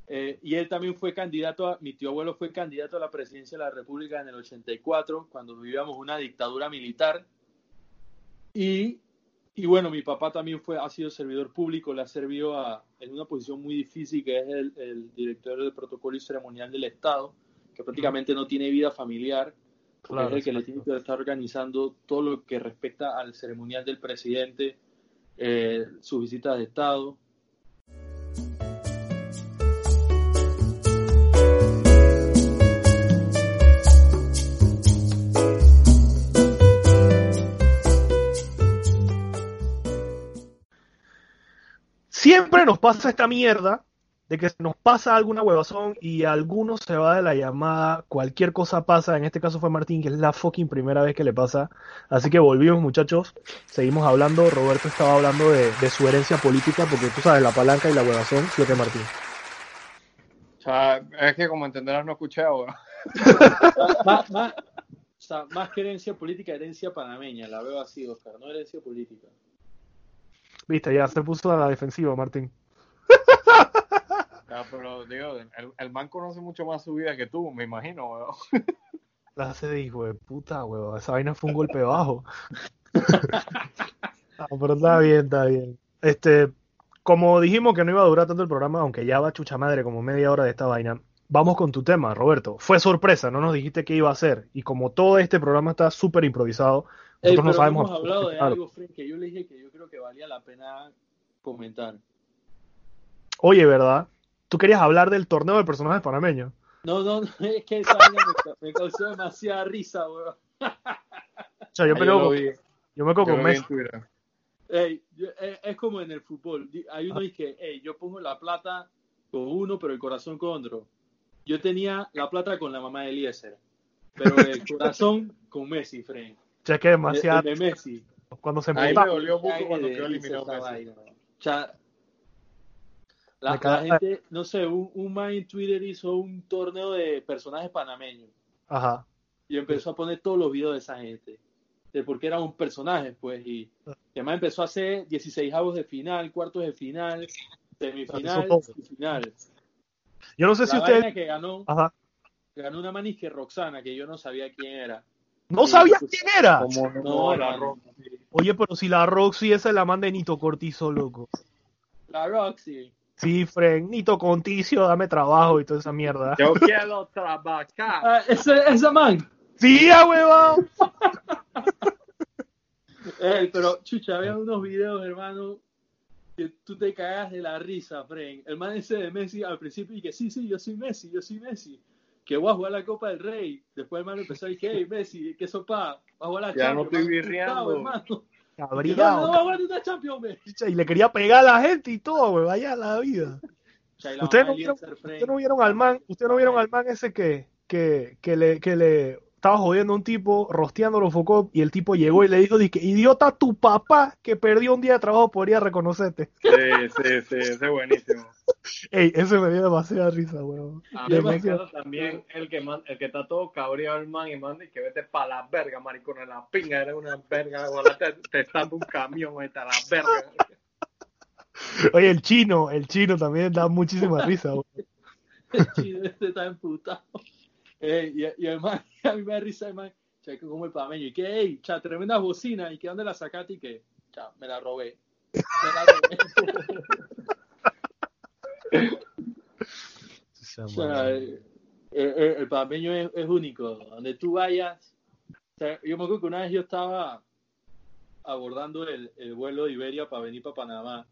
eh, y él también fue candidato, a, mi tío abuelo fue candidato a la presidencia de la República en el 84, cuando vivíamos una dictadura militar. Y, y bueno, mi papá también fue, ha sido servidor público, le ha servido a, en una posición muy difícil, que es el, el director del protocolo y ceremonial del Estado, que prácticamente no tiene vida familiar. Claro, es el que le tiene que estar organizando todo lo que respecta al ceremonial del presidente, eh, sus visitas de Estado. Siempre nos pasa esta mierda de que nos pasa alguna huevazón y alguno se va de la llamada, cualquier cosa pasa, en este caso fue Martín, que es la fucking primera vez que le pasa, así que volvimos muchachos, seguimos hablando, Roberto estaba hablando de, de su herencia política, porque tú sabes, la palanca y la huevazón, lo que Martín. O sea, es que como entenderás no escuché ahora. más, más, o sea, más que herencia política, herencia panameña, la veo así, Oscar, no herencia política. Viste, ya se puso a la defensiva, Martín. Pero digo, el, el, man conoce mucho más su vida que tú, me imagino, weón. La hace de hijo de puta, weón. Esa vaina fue un golpe bajo. no, pero está bien, está bien. Este, como dijimos que no iba a durar tanto el programa, aunque ya va chucha madre como media hora de esta vaina, vamos con tu tema, Roberto. Fue sorpresa, no nos dijiste qué iba a hacer. Y como todo este programa está súper improvisado, nosotros Ey, no sabemos. Hemos hablado de algo, Frank, que yo le dije que yo creo que valía la pena comentar. Oye, ¿verdad? Tú querías hablar del torneo de personajes panameños. No, no, no es que esa me, me, causó demasiada risa, weón. O sea, yo me quedo con, yo me quedo con Messi. Ey, yo, es, es, como en el fútbol. Hay uno que, hey, yo pongo la plata con uno, pero el corazón con otro. Yo tenía la plata con la mamá de Eliezer, pero el corazón con Messi, Frank. O sea, que demasiado. El, el de Messi. Cuando se Ahí me dolió mucho cuando quedó eliminado Messi. O sea, la, la, gente, no sé, un, un man en Twitter hizo un torneo de personajes panameños. Ajá. Y empezó a poner todos los videos de esa gente. De por qué eran un personaje, pues. Y además empezó a hacer 16 avos de final, cuartos de final, semifinal y final. Yo no sé la si usted. que ganó, Ajá. ganó una manis que Roxana, que yo no sabía quién era. ¿No sabía quién era? Como No, no, la hermano. Oye, pero si la Roxy esa es la man de Nito Cortizo, loco. La Roxy. Sí, Fren, Nito Conticio, dame trabajo y toda esa mierda. Yo quiero trabajar. Ah, ese, esa man. Sí, huevón. Ey, pero, chucha, había unos videos, hermano, que tú te cagas de la risa, Fren. El man ese de Messi al principio y que sí, sí, yo soy Messi, yo soy Messi. Que voy a jugar la Copa del Rey. Después el man empezó a decir, hey, Messi, ¿qué sopa? Va a jugar la Ya no Champions, estoy man, birreando. asustado, hermano. Cabrillado. No, no, va a jugar una Champions. Chicha, Y le quería pegar a la gente y todo, güey. Vaya la vida. ¿Ustedes no, vieron, ustedes no vieron al man, ustedes no vieron al man ese que, que, que le, que le estaba jodiendo a un tipo, rosteándolo Foucault, y el tipo llegó y le dijo, dizque, idiota, tu papá que perdió un día de trabajo podría reconocerte. Sí, sí, sí, ese es buenísimo. Ey, eso me dio demasiada risa, weón. A mí me Demasiado. encanta también el que, man- el que está todo cabreado el man y manda y que vete para la verga, maricón, en la pinga, eres una verga, ojalá te, te estando un camión, ahí está la verga. Oye, el chino, el chino también da muchísima risa, weón. El chino este está emputado. Eh, y, y además, a mí me da risa, además, che, que como el pameño. Y que, hey, cha, tremenda bocina. ¿Y que dónde la sacaste? Y que, cha, me la robé. Me la robé. O sea, eh, eh, el panameño es, es único. Donde tú vayas. o sea, yo me acuerdo que una vez yo estaba abordando el, el vuelo de Iberia para venir para Panamá.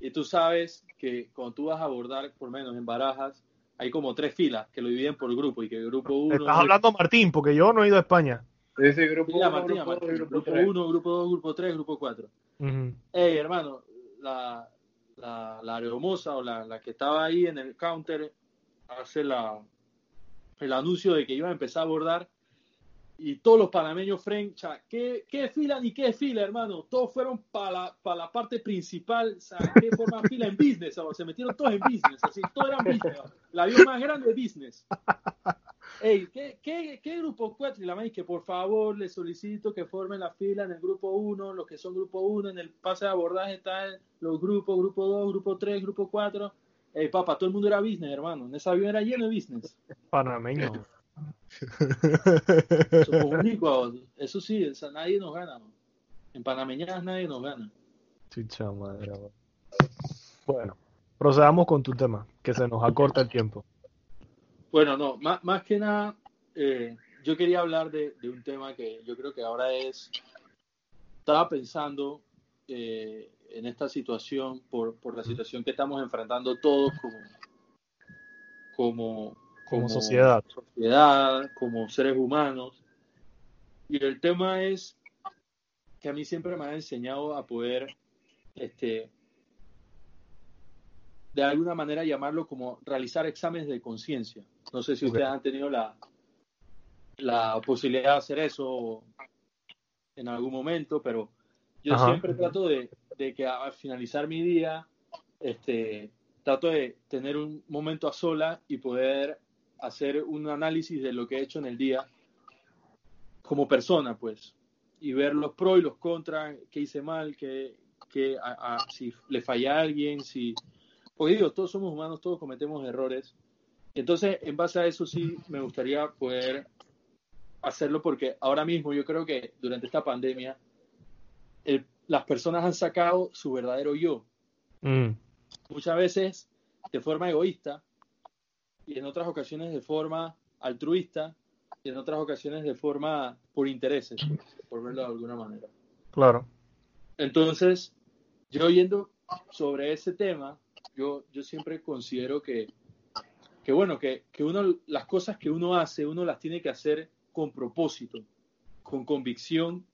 Y tú sabes que cuando tú vas a abordar, por menos en Barajas, hay como tres filas que lo dividen por grupo. Y que el grupo uno. Estás hablando Martín, porque yo no he ido a España. Sí, grupo Mira, uno, Martín, grupo Martín, dos, grupo grupo tres. 1, grupo 2, grupo 3, grupo 4. Ujú. Hey, hermano, la, la, la aeromoza o la, la que estaba ahí en el counter hace la, el anuncio de que iba a empezar a abordar y todos los panameños fren, cha, ¿qué, ¿qué fila ni qué fila, hermano? Todos fueron para la, la parte principal, o sea, ¿qué forma fila en business? se metieron todos en business, así, todos eran business. El avión más grande de business. Ey, ¿qué, qué, qué grupo 4? Y la maíz que por favor les solicito que formen la fila en el grupo 1, los que son grupo 1, en el pase de abordaje están los grupos, grupo 2, grupo 3, grupo 4. Ey, papá, todo el mundo era business, hermano. En ese avión era lleno de business. Panameño. Somos únicos. Eso sí, nadie nos gana. En panameñadas nadie nos gana. Chicha madre. Bueno, procedamos con tu tema, que se nos acorta el tiempo. Bueno, no, más, más que nada, eh, yo quería hablar de, de un tema que yo creo que ahora es, estaba pensando eh, en esta situación, por, por la situación que estamos enfrentando todos como, como, Como sociedad. sociedad, como seres humanos. Y el tema es que a mí siempre me ha enseñado a poder, este, de alguna manera llamarlo como realizar exámenes de conciencia. No sé si ustedes han tenido la, la posibilidad de hacer eso en algún momento, pero yo Ajá. siempre trato de, de que al finalizar mi día, este, trato de tener un momento a sola y poder hacer un análisis de lo que he hecho en el día como persona, pues, y ver los pros y los contras, qué hice mal, qué, qué- a- a- si le fallé a alguien, si... Porque digo, todos somos humanos, todos cometemos errores. Entonces, en base a eso sí me gustaría poder hacerlo porque ahora mismo yo creo que durante esta pandemia el- las personas han sacado su verdadero yo. Mm, Muchas veces de forma egoísta y en otras ocasiones de forma altruista y en otras ocasiones de forma por intereses, pues, por verlo de alguna manera. claro. Entonces, yo yendo sobre ese tema, yo, yo siempre considero que, que bueno, que, que uno, las cosas que uno hace, uno las tiene que hacer con propósito, con convicción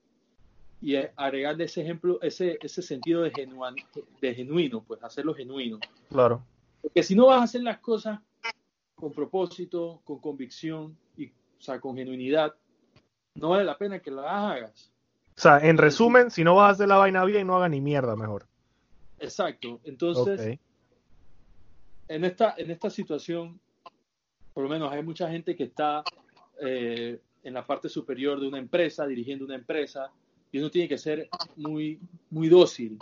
y eh, agregarle ese ejemplo, ese, ese sentido de, genuan- de genuino, pues hacerlo genuino. Claro. Porque si no vas a hacer las cosas con propósito, con convicción y o sea, con genuinidad, no vale la pena que las hagas. O sea, en resumen, si no vas a hacer la vaina bien, no hagas ni mierda mejor. Exacto. Entonces. En esta, en esta situación, por lo menos hay mucha gente que está eh, en la parte superior de una empresa, dirigiendo una empresa, y uno tiene que ser muy, muy dócil,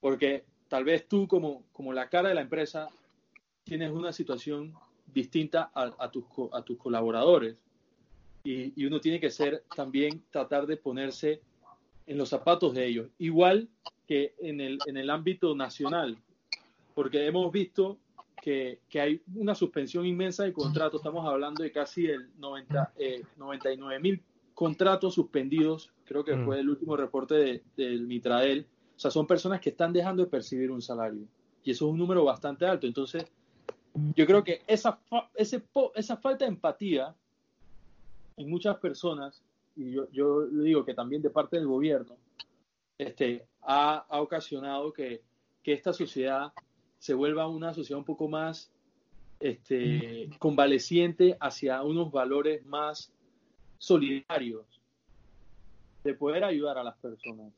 porque tal vez tú como, como la cara de la empresa tienes una situación distinta a, a tus, a tus colaboradores, y, y uno tiene que ser también tratar de ponerse en los zapatos de ellos, igual que en el, en el ámbito nacional, porque hemos visto que, que hay una suspensión inmensa de contratos, estamos hablando de casi el 90, eh, 99 mil contratos suspendidos, creo que Mm. fue el último reporte de- del Mitrael, o sea, son personas que están dejando de percibir un salario, y eso es un número bastante alto, entonces yo creo que esa, fa- ese esa falta de empatía en muchas personas, y yo, yo le digo que también de parte del gobierno, este, ha, ha ocasionado que, que esta sociedad se vuelva una sociedad un poco más este, convaleciente hacia unos valores más solidarios, de poder ayudar a las personas.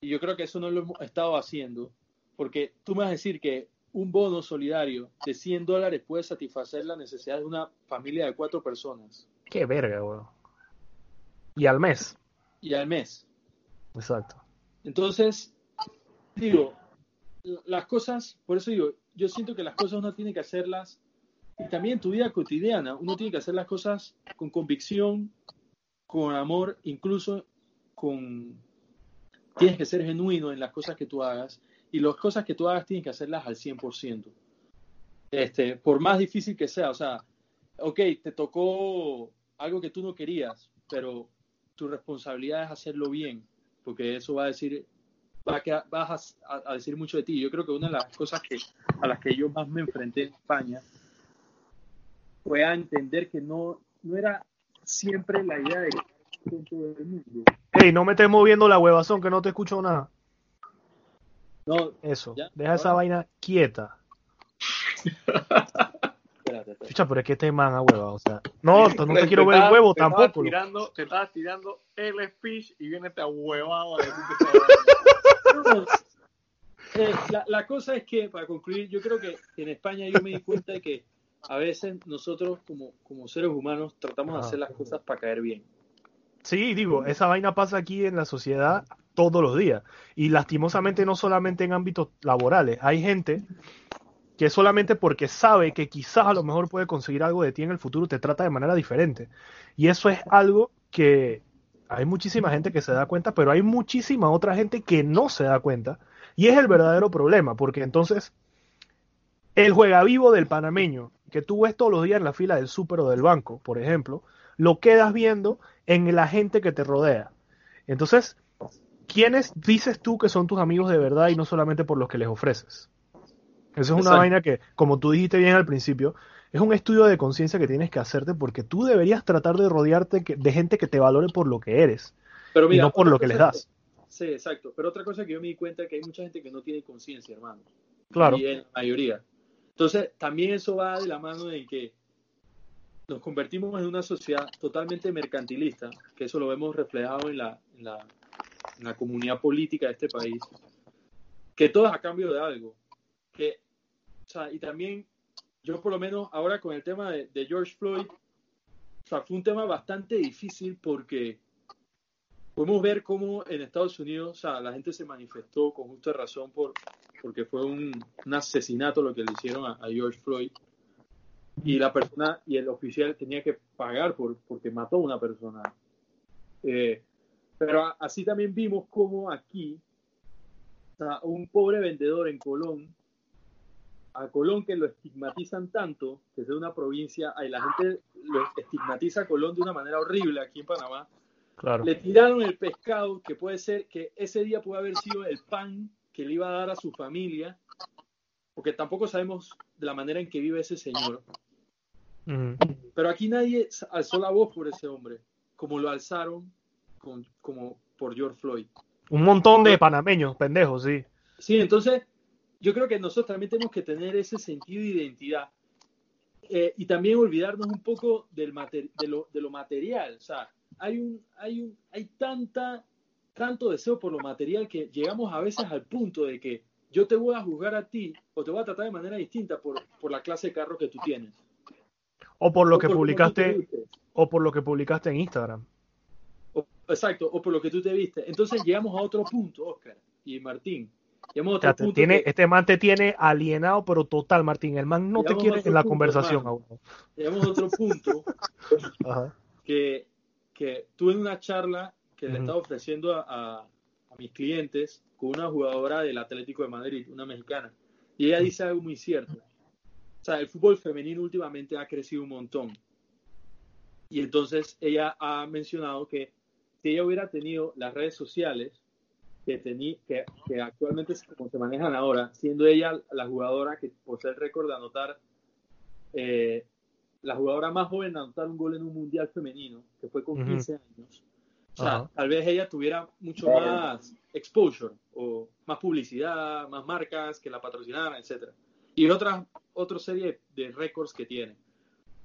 Y yo creo que eso no lo hemos estado haciendo, porque tú me vas a decir que un bono solidario de 100 dólares puede satisfacer la necesidad de una familia de cuatro personas. Qué verga. Y al mes. Y al mes. Exacto. Entonces, digo, las cosas, por eso digo, yo siento que las cosas uno tiene que hacerlas, y también tu vida cotidiana, uno tiene que hacer las cosas con convicción, con amor, incluso con... Tienes que ser genuino en las cosas que tú hagas, y las cosas que tú hagas tienes que hacerlas al 100%. Este, por más difícil que sea, o sea, ok, te tocó algo que tú no querías, pero tu responsabilidad es hacerlo bien, porque eso va a decir, va a vas a, decir mucho de ti. Yo creo que una de las cosas que, a las que yo más me enfrenté en España fue a entender que no, no era siempre la idea de con todo el mundo. Hey, no me estés moviendo la huevazón que no te escucho nada. No, Eso, ¿Ya? deja esa vaina quieta. Chucha, pero es que este man a hueva, o sea. No, no te quiero ver el huevo te tampoco. Tirando, te estabas tirando el speech y viene este huevado a decirte eh, la, la cosa es que, para concluir, yo creo que en España yo me di cuenta de que a veces nosotros como, como seres humanos tratamos de Ajá. hacer las cosas para caer bien. Sí, digo, esa vaina pasa aquí en la sociedad todos los días. Y lastimosamente no solamente en ámbitos laborales. Hay gente que solamente porque sabe que quizás a lo mejor puede conseguir algo de ti en el futuro, te trata de manera diferente. Y eso es algo que hay muchísima gente que se da cuenta, pero hay muchísima otra gente que no se da cuenta. Y es el verdadero problema, porque entonces el juega vivo del panameño, que tú ves todos los días en la fila del súper o del banco, por ejemplo, lo quedas viendo en la gente que te rodea. Entonces, ¿quiénes dices tú que son tus amigos de verdad y no solamente por los que les ofreces? Eso es una Exacto. vaina que, como tú dijiste bien al principio, es un estudio de conciencia que tienes que hacerte porque tú deberías tratar de rodearte que- de gente que te valore por lo que eres Pero y no por lo que les das. Sí, exacto. Pero otra cosa que yo me di cuenta es que hay mucha gente que no tiene conciencia, hermano. Claro. Y en la mayoría. Entonces, también eso va de la mano en que nos convertimos en una sociedad totalmente mercantilista, que eso lo vemos reflejado en la, en la, en la comunidad política de este país, que todo es a cambio de algo. Que, o sea, y también, yo por lo menos ahora con el tema de, de George Floyd, o sea, fue un tema bastante difícil porque podemos ver cómo en Estados Unidos, o sea, la gente se manifestó con justa razón por, porque fue un, un asesinato lo que le hicieron a, a George Floyd y la persona y el oficial tenía que pagar por porque mató a una persona. Eh, pero así también vimos cómo aquí, o sea, un pobre vendedor en Colón, a Colón que lo estigmatizan tanto, que es de una provincia, y la gente lo estigmatiza a Colón de una manera horrible aquí en Panamá, Claro. le tiraron el pescado que puede ser que ese día puede haber sido el pan que le iba a dar a su familia, porque tampoco sabemos de la manera en que vive ese señor. Pero aquí nadie alzó la voz por ese hombre, como lo alzaron con- como por George Floyd. Un montón de panameños, pendejos, sí. Sí, entonces yo creo que nosotros también tenemos que tener ese sentido de identidad Eh, y también olvidarnos un poco del mater- de, lo, de lo material. O sea, hay un, hay un, hay tanta, tanto deseo por lo material que llegamos a veces al punto de que yo te voy a juzgar a ti o te voy a tratar de manera distinta por, por la clase de carro que tú tienes. O por lo O que por publicaste, o por lo que publicaste en Instagram. O- exacto, o por lo que tú te viste. Entonces llegamos a otro punto, Oscar y Martín. O sea, te tiene, que- este man te tiene alienado, pero total, Martín. El man no te quiere en la punto, conversación aún. llegamos a otro punto Ajá. que, que tuve en una charla que le Ujú. estaba ofreciendo a, a- a mis clientes con una jugadora del Atlético de Madrid, una mexicana. Y ella dice algo muy cierto. O sea, el fútbol femenino últimamente ha crecido un montón. Y entonces ella ha mencionado que si ella hubiera tenido las redes sociales que, tení, que, que actualmente se- como se manejan ahora, siendo ella la jugadora que posee el récord de anotar eh, la jugadora más joven en anotar un gol en un mundial femenino, que fue con Ujú. 15 años. O sea, Ajá. tal vez ella tuviera mucho más exposure o más publicidad, más marcas que la patrocinaran, etcétera. Y otra, otra serie de récords que tiene.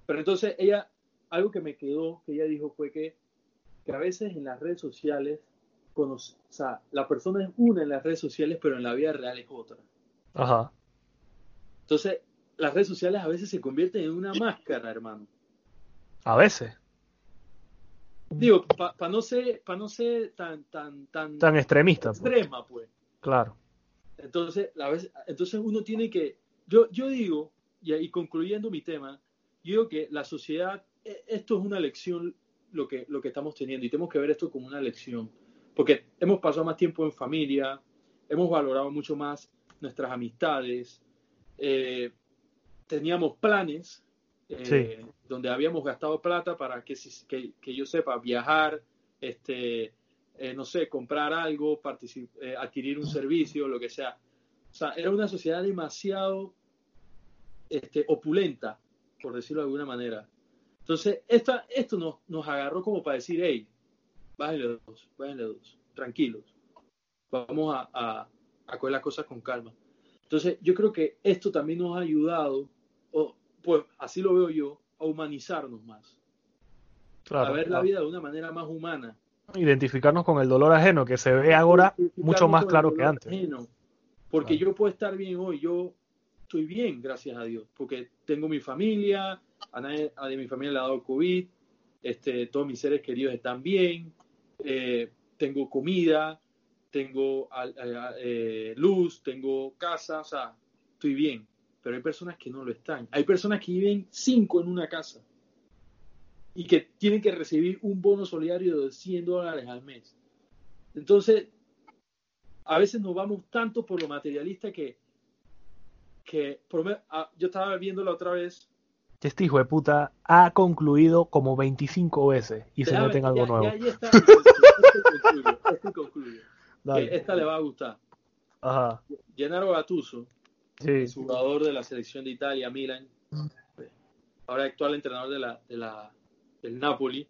Pero entonces ella, algo que me quedó, que ella dijo fue que, que a veces en las redes sociales, o sea, la persona es una en las redes sociales, pero en la vida real es otra. Ajá. Entonces, las redes sociales a veces se convierten en una máscara, hermano. A veces. Digo, para no ser, para no ser tan, tan, tan, Tan extremista. pues. extrema, pues. Claro. Entonces, entonces uno tiene que, yo, yo digo, y, y concluyendo mi tema, yo digo que la sociedad, e- esto es una lección lo que, lo que estamos teniendo y tenemos que ver esto como una lección, porque hemos pasado más tiempo en familia, hemos valorado mucho más nuestras amistades, eh, teníamos planes eh, donde habíamos gastado plata para que, que, que yo sepa viajar, este, eh, no sé, comprar algo, eh, adquirir un servicio, lo que sea. O sea, era una sociedad demasiado este, opulenta, por decirlo de alguna manera. Entonces, esta, esto nos, nos agarró como para decir, hey, bájenle dos, bájenle dos, tranquilos. Vamos a, a, a coger las cosas con calma. Entonces, yo creo que esto también nos ha ayudado, o pues así lo veo yo, a humanizarnos más, claro. a ver la vida de una manera más humana. Identificarnos con el dolor ajeno, que se ve ahora mucho más claro que antes. ajeno. Porque Claro. yo puedo estar bien hoy, yo estoy bien, gracias a Dios, porque tengo mi familia, a nadie a de mi familia le ha dado COVID, este, todos mis seres queridos están bien, eh, tengo comida, tengo a- eh, luz, tengo casa, o sea, estoy bien. Pero hay personas que no lo están. Hay personas que viven cinco en una casa y que tienen que recibir un bono solidario de 100 dólares al mes. Entonces, a veces nos vamos tanto por lo materialista que, que por ah, yo estaba viendo la otra vez. Este hijo de puta ha concluido como 25 veces y se mete en algo ya- nuevo. ya- ya está, y concluyo, esto concluyo. Dale. Esta le va a gustar. Ajá. Gennaro Gattuso, Sí. jugador de la selección de Italia, Milan, ahora actual entrenador de la, de la, del Napoli.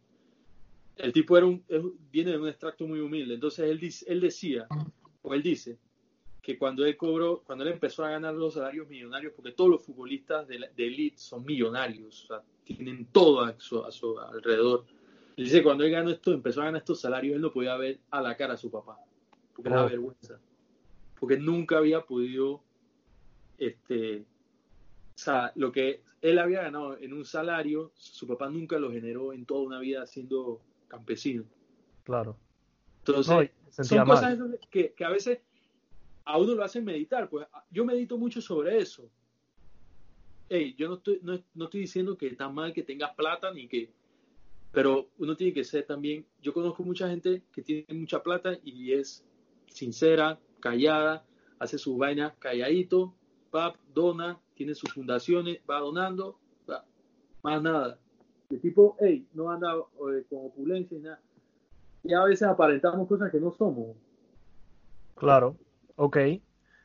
El tipo era un, viene de un extracto muy humilde. Entonces él, él decía, o él dice, que cuando él cobró, cuando él empezó a ganar los salarios millonarios, porque todos los futbolistas de, la- de elite son millonarios, o sea, tienen todo a su, a su alrededor. Él dice, cuando él ganó esto, empezó a ganar estos salarios, él no podía ver a la cara a su papá, porque Oh. vergüenza. Porque nunca había podido, este, o sea, lo que él había ganado en un salario, su papá nunca lo generó en toda una vida siendo campesino. Claro. Entonces, No, son mal. cosas que, que a veces a uno lo hacen meditar. Pues yo medito mucho sobre eso. Ey, yo no estoy, no, no estoy diciendo que está mal que tengas plata ni que. Pero uno tiene que ser también. Yo conozco mucha gente que tiene mucha plata y es sincera, callada, hace sus vainas calladito, va, dona, tiene sus fundaciones, va donando, va, más nada. El tipo, hey, no anda eh, con opulencia ni nada. Y a veces aparentamos cosas que no somos. Claro. Ok.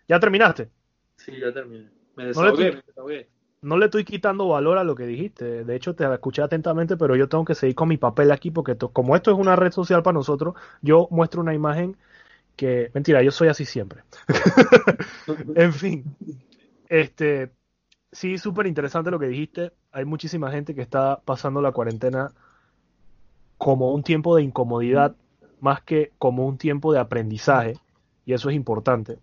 ¿Ya terminaste? Sí, ya terminé. Me No le desahogué, estoy- me desahogué. No le estoy quitando valor a lo que dijiste. De hecho, te escuché atentamente, pero yo tengo que seguir con mi papel aquí porque to- como esto es una red social para nosotros, yo muestro una imagen que... Mentira, yo soy así siempre. en fin. Este, sí, súper interesante lo que dijiste. Hay muchísima gente que está pasando la cuarentena como un tiempo de incomodidad más que como un tiempo de aprendizaje. Y eso es importante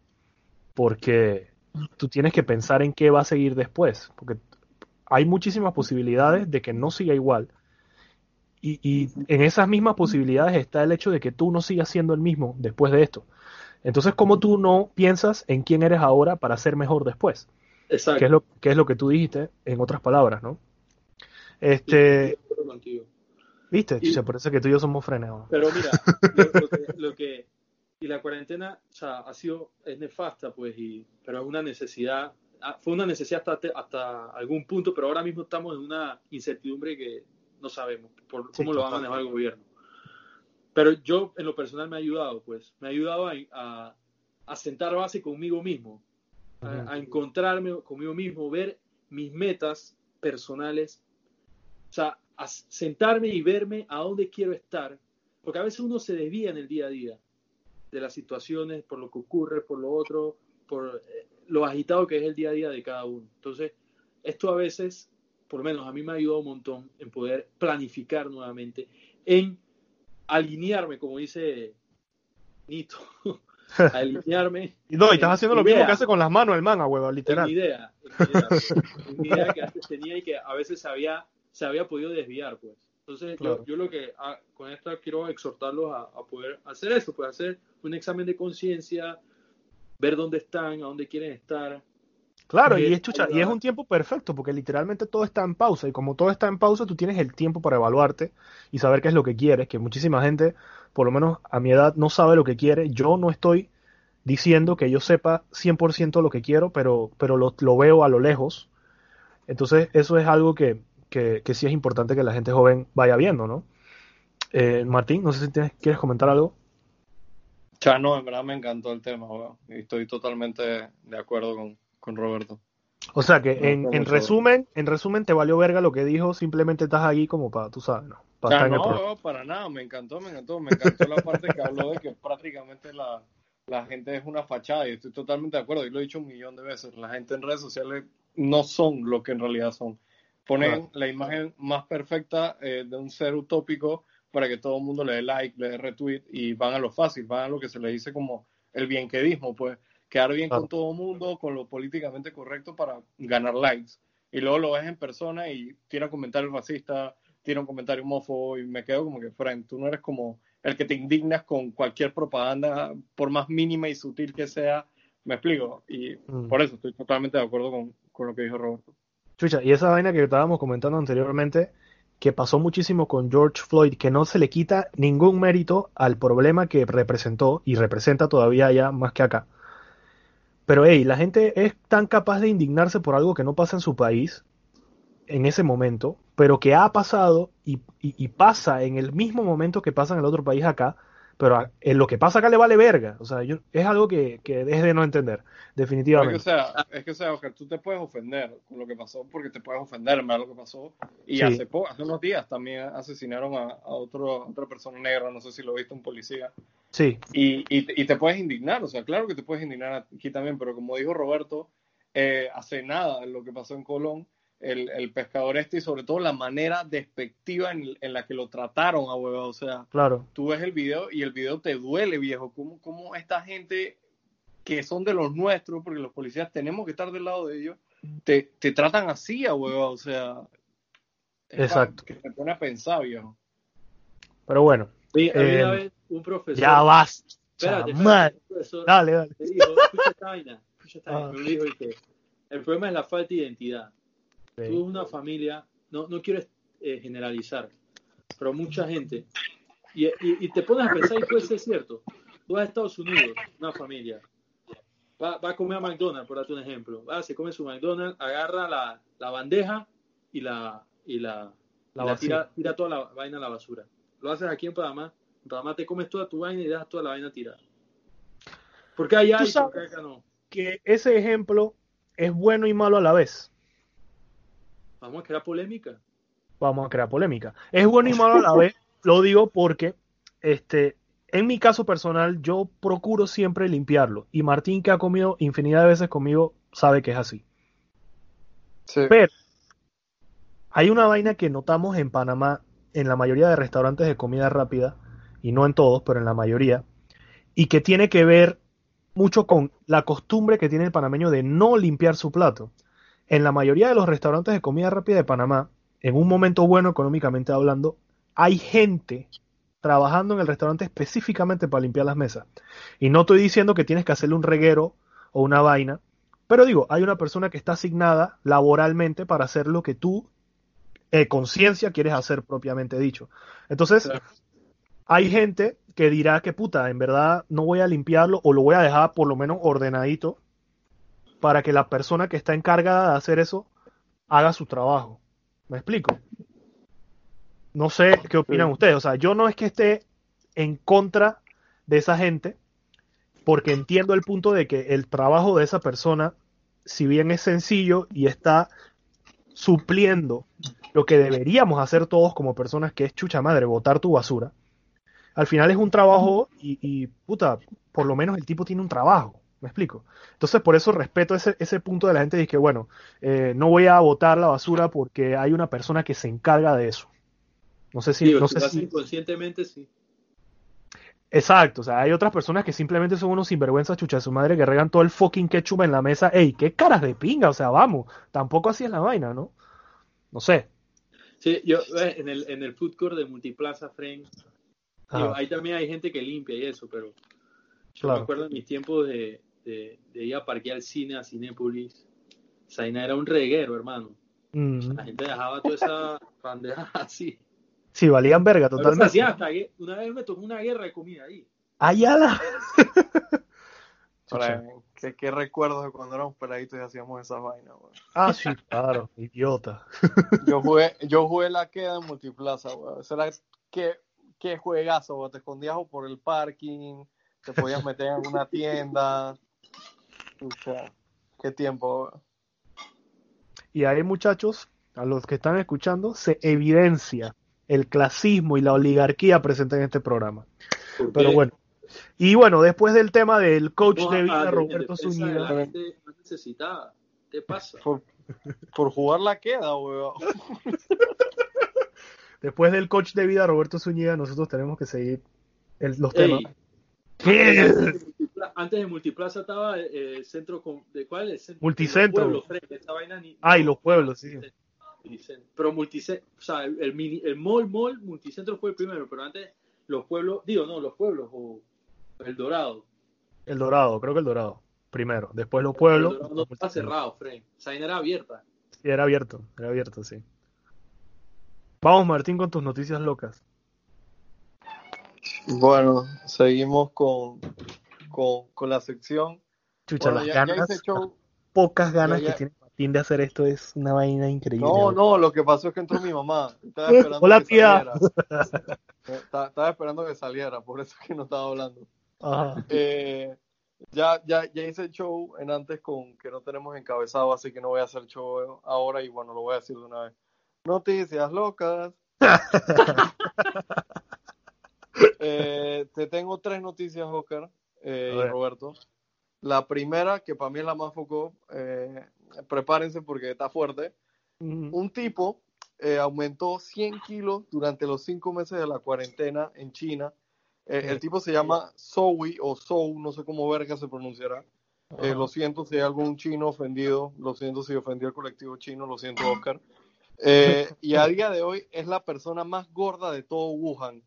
porque tú tienes que pensar en qué va a seguir después, porque hay muchísimas posibilidades de que no siga igual. Y, y en esas mismas posibilidades está el hecho de que tú no sigas siendo el mismo después de esto. Entonces, ¿cómo tú no piensas en quién eres ahora para ser mejor después? Exacto. Que es lo, que es lo que tú dijiste, en otras palabras, ¿no? Este. ¿viste? Y- Se parece que tú y yo somos freneos. Pero mira, lo, lo que, lo que- y la cuarentena, o sea, ha sido, es nefasta, pues, y, pero es una necesidad, ah, fue una necesidad hasta, hasta algún punto, pero ahora mismo estamos en una incertidumbre que no sabemos por Sí, cómo lo va a manejar el gobierno. Pero yo, en lo personal, me ha ayudado, pues, me ha ayudado a, a, a sentar base conmigo mismo, a, a encontrarme conmigo mismo, ver mis metas personales, o sea, a sentarme y verme a dónde quiero estar, porque a veces uno se desvía en el día a día de las situaciones, por lo que ocurre, por lo otro, por eh, lo agitado que es el día a día de cada uno. Entonces, esto a veces, por lo menos a mí me ha ayudado un montón en poder planificar nuevamente, en alinearme, como dice Nito, alinearme. Y no, y estás en haciendo lo mi mismo que hace con las manos el man, a huevo, en literal. mi idea, en mi idea, en mi idea que antes tenía y que a veces se había, se había podido desviar, pues. Entonces, yo- Claro. yo, lo que ah, con esto quiero exhortarlos a, a poder hacer eso, pues hacer un examen de conciencia, ver dónde están, a dónde quieren estar. Claro, y es, chucha, y es un tiempo perfecto, porque literalmente todo está en pausa, y como todo está en pausa, tú tienes el tiempo para evaluarte y saber qué es lo que quieres, que muchísima gente, por lo menos a mi edad, no sabe lo que quiere. Yo no estoy diciendo que yo sepa 100% lo que quiero, pero, pero lo, lo veo a lo lejos. Entonces, eso es algo que, que, que sí es importante que la gente joven vaya viendo, ¿no? Eh, Martín, no sé si tienes- quieres comentar algo. Ya no, en verdad me encantó el tema, weón. Y estoy totalmente de acuerdo con, con Roberto. O sea que No, en, no en resumen, en resumen te valió verga lo que dijo, simplemente estás aquí como para, tú sabes, ¿no? Para Ya en el no, weón, para nada, me encantó, me encantó. Me encantó la parte que habló de que prácticamente la, la gente es una fachada y estoy totalmente de acuerdo. Y lo he dicho un millón de veces. La gente en redes sociales no son lo que en realidad son. Ponen Claro. la imagen más perfecta eh, de un ser utópico para que todo el mundo le dé like, le dé retweet y van a lo fácil, van a lo que se le dice como el bienquedismo, pues quedar bien Claro. con todo el mundo, con lo políticamente correcto para ganar likes. Y luego lo ves en persona y tiene un comentario racista, tiene un comentario homófobo y me quedo como que, Frank, tú no eres como el que te indignas con cualquier propaganda, por más mínima y sutil que sea, me explico. Y Mm. por eso estoy totalmente de acuerdo con, con lo que dijo Roberto. Y esa vaina que estábamos comentando anteriormente, que pasó muchísimo con George Floyd, que no se le quita ningún mérito al problema que representó y representa todavía allá más que acá. Pero hey, la gente es tan capaz de indignarse por algo que no pasa en su país en ese momento, pero que ha pasado y- y pasa en el mismo momento que pasa en el otro país acá, pero a- en lo que pasa acá le vale verga. O sea, yo, es algo que, que es de no entender, Pero es que, o definitivamente. sea, es que, o sea, Oscar, tú te puedes ofender con lo que pasó porque te puedes ofender en verdad lo que pasó. Y Sí. hace, po- hace unos días también asesinaron a, a otro, a otra persona negra, no sé si lo viste, un policía. Sí, Y, y, y te puedes indignar, o sea, claro que te puedes indignar aquí también, pero como dijo Roberto, eh, hace nada lo que pasó en Colón, el, el pescador este y sobre todo la manera despectiva en, en la que lo trataron a huevo, o sea, claro. tú ves el video y el video te duele, viejo, cómo, cómo esta gente que son de los nuestros, porque los policías tenemos que estar del lado de ellos, te, te tratan así a huevo, o sea, Exacto. que te pone a pensar, viejo. Pero bueno, Eh, una vez un profesor. ya vas. Espérate, profesor Dale, dale. me dijo, escucha esta vaina, escucha esta vaina. Ah. Me dijo que el problema es la falta de identidad. Tú Sí. una familia, no, no quiero eh, generalizar, pero mucha gente, y, y- y te pones a pensar y puede ser cierto. Tú vas a Estados Unidos, una familia, va, va a comer a McDonald's, por darte un ejemplo. Va, se come su McDonald's, agarra la, la bandeja y la, y la, La y la vacía. tira, tira toda la vaina a la basura. Lo haces aquí en Panamá. En Panamá te comes toda tu vaina y dejas toda la vaina tirada. ¿Por qué allá Tú y por qué sabes- acá no? Que ese ejemplo es bueno y malo a la vez. Vamos a crear polémica. Vamos a crear polémica. Es bueno y malo a la vez. Lo digo porque, este, en mi caso personal, yo procuro siempre limpiarlo. Y Martín, que ha comido infinidad de veces conmigo, sabe que es así. Sí. Pero hay una vaina que notamos en Panamá, en la mayoría de restaurantes de comida rápida, y no en todos, pero en la mayoría, y que tiene que ver mucho con la costumbre que tiene el panameño de no limpiar su plato. En la mayoría de los restaurantes de comida rápida de Panamá, en un momento bueno económicamente hablando, hay gente trabajando en el restaurante específicamente para limpiar las mesas. Y no estoy diciendo que tienes que hacerle un reguero o una vaina, pero digo, hay una persona que está asignada laboralmente para hacer lo que tú, eh, conciencia, quieres hacer propiamente dicho. Entonces, Claro. hay gente que dirá que puta, en verdad no voy a limpiarlo o lo voy a dejar por lo menos ordenadito para que la persona que está encargada de hacer eso haga su trabajo. ¿Me explico? No sé qué opinan Sí. ustedes. O sea, yo no es que esté en contra de esa gente, porque entiendo el punto de que el trabajo de esa persona, si bien es sencillo y está supliendo lo que deberíamos hacer todos como personas, que es chucha madre, botar tu basura, al final es un trabajo y, y, puta, por lo menos el tipo tiene un trabajo. ¿Me explico? Entonces, por eso respeto ese, ese punto de la gente de que, bueno, eh, no voy a botar la basura porque hay una persona que se encarga de eso. No sé si, no sé si, inconscientemente, sí. Exacto, o sea, hay otras personas que simplemente son unos sinvergüenzas chucha de su madre que regan todo el fucking ketchup en la mesa. Ey, qué caras de pinga, o sea, vamos, tampoco así es la vaina, ¿no? No sé. Sí, yo eh, en el, en el food court de Multiplaza, Frank, digo, Ajá, ahí también hay gente que limpia y eso, pero yo Claro. me acuerdo en mis tiempos de, de, de ir a parquear al cine a Cinépolis. Esa vaina era un reguero, hermano. Mm. La gente dejaba toda esa bandeja así. Sí, valían verga totalmente. hacía hasta gue- una vez me tocó una guerra de comida ahí. Ayala. Para- ¿Qué, qué recuerdos de cuando éramos peladitos y hacíamos esas vainas, weón. Ah, sí, claro, idiota. Yo jugué, yo jugué la queda en multiplaza, weón. Eso era qué, qué juegazo, weón. Te escondías o por el parking, te podías meter en alguna tienda. Pucha, qué tiempo, weón. Y ahí, muchachos, a los que están escuchando, se evidencia el clasismo y la oligarquía presente en este programa. Pero bueno. Y bueno, después del tema del coach de vida, Roberto Zúñiga. La gente más necesitada. ¿Qué pasa? Por, por jugar la queda, weón. Después del coach de vida, Roberto Zúñiga, nosotros tenemos que seguir el- los Ey, temas. ¿Qué? Antes de Multiplaza estaba eh, el centro con- de cuál es el centro Multicentro. Los pueblos, Fred, esa vaina ni- Ah, y los pueblos, sí. Multicentro. Pero multicentro, o sea, el, el mini, el mall, mall, multicentro fue el primero, pero antes los pueblos, digo, no, los pueblos o el Dorado. El Dorado, creo que el Dorado. Primero. Después los El pueblos. Dorado no estaba cerrado, Fred. Esa vaina era abierta. Sí, era abierto, era abierto, sí. Vamos, Martín, con tus noticias locas. Bueno, seguimos con, con, con la sección. Chucha, Bueno, las ya, ganas, show. pocas ganas que tiene Martín de hacer esto es una vaina increíble. No, no, lo que pasó es que entró mi mamá. Estaba esperando Hola, que tía. saliera. Estaba, estaba esperando que saliera, por eso es que no estaba hablando. Ajá. Eh, ya, ya, ya hice el show en antes con que no tenemos encabezado, así que no voy a hacer show ahora y bueno, lo voy a decir de una vez. Noticias locas. Eh, te tengo tres noticias, Oscar eh, y. Roberto. La primera, que para mí es la más foco, eh, prepárense porque está fuerte. Un tipo eh, aumentó 100 kilos durante los cinco meses de la cuarentena en China. Eh, el tipo se llama Zoe o Zhou, no sé cómo verga se pronunciará. Lo siento si hay algún chino ofendido, lo siento si ofendió al colectivo chino, lo siento Oscar. Y a día de hoy es la persona más gorda de todo Wuhan.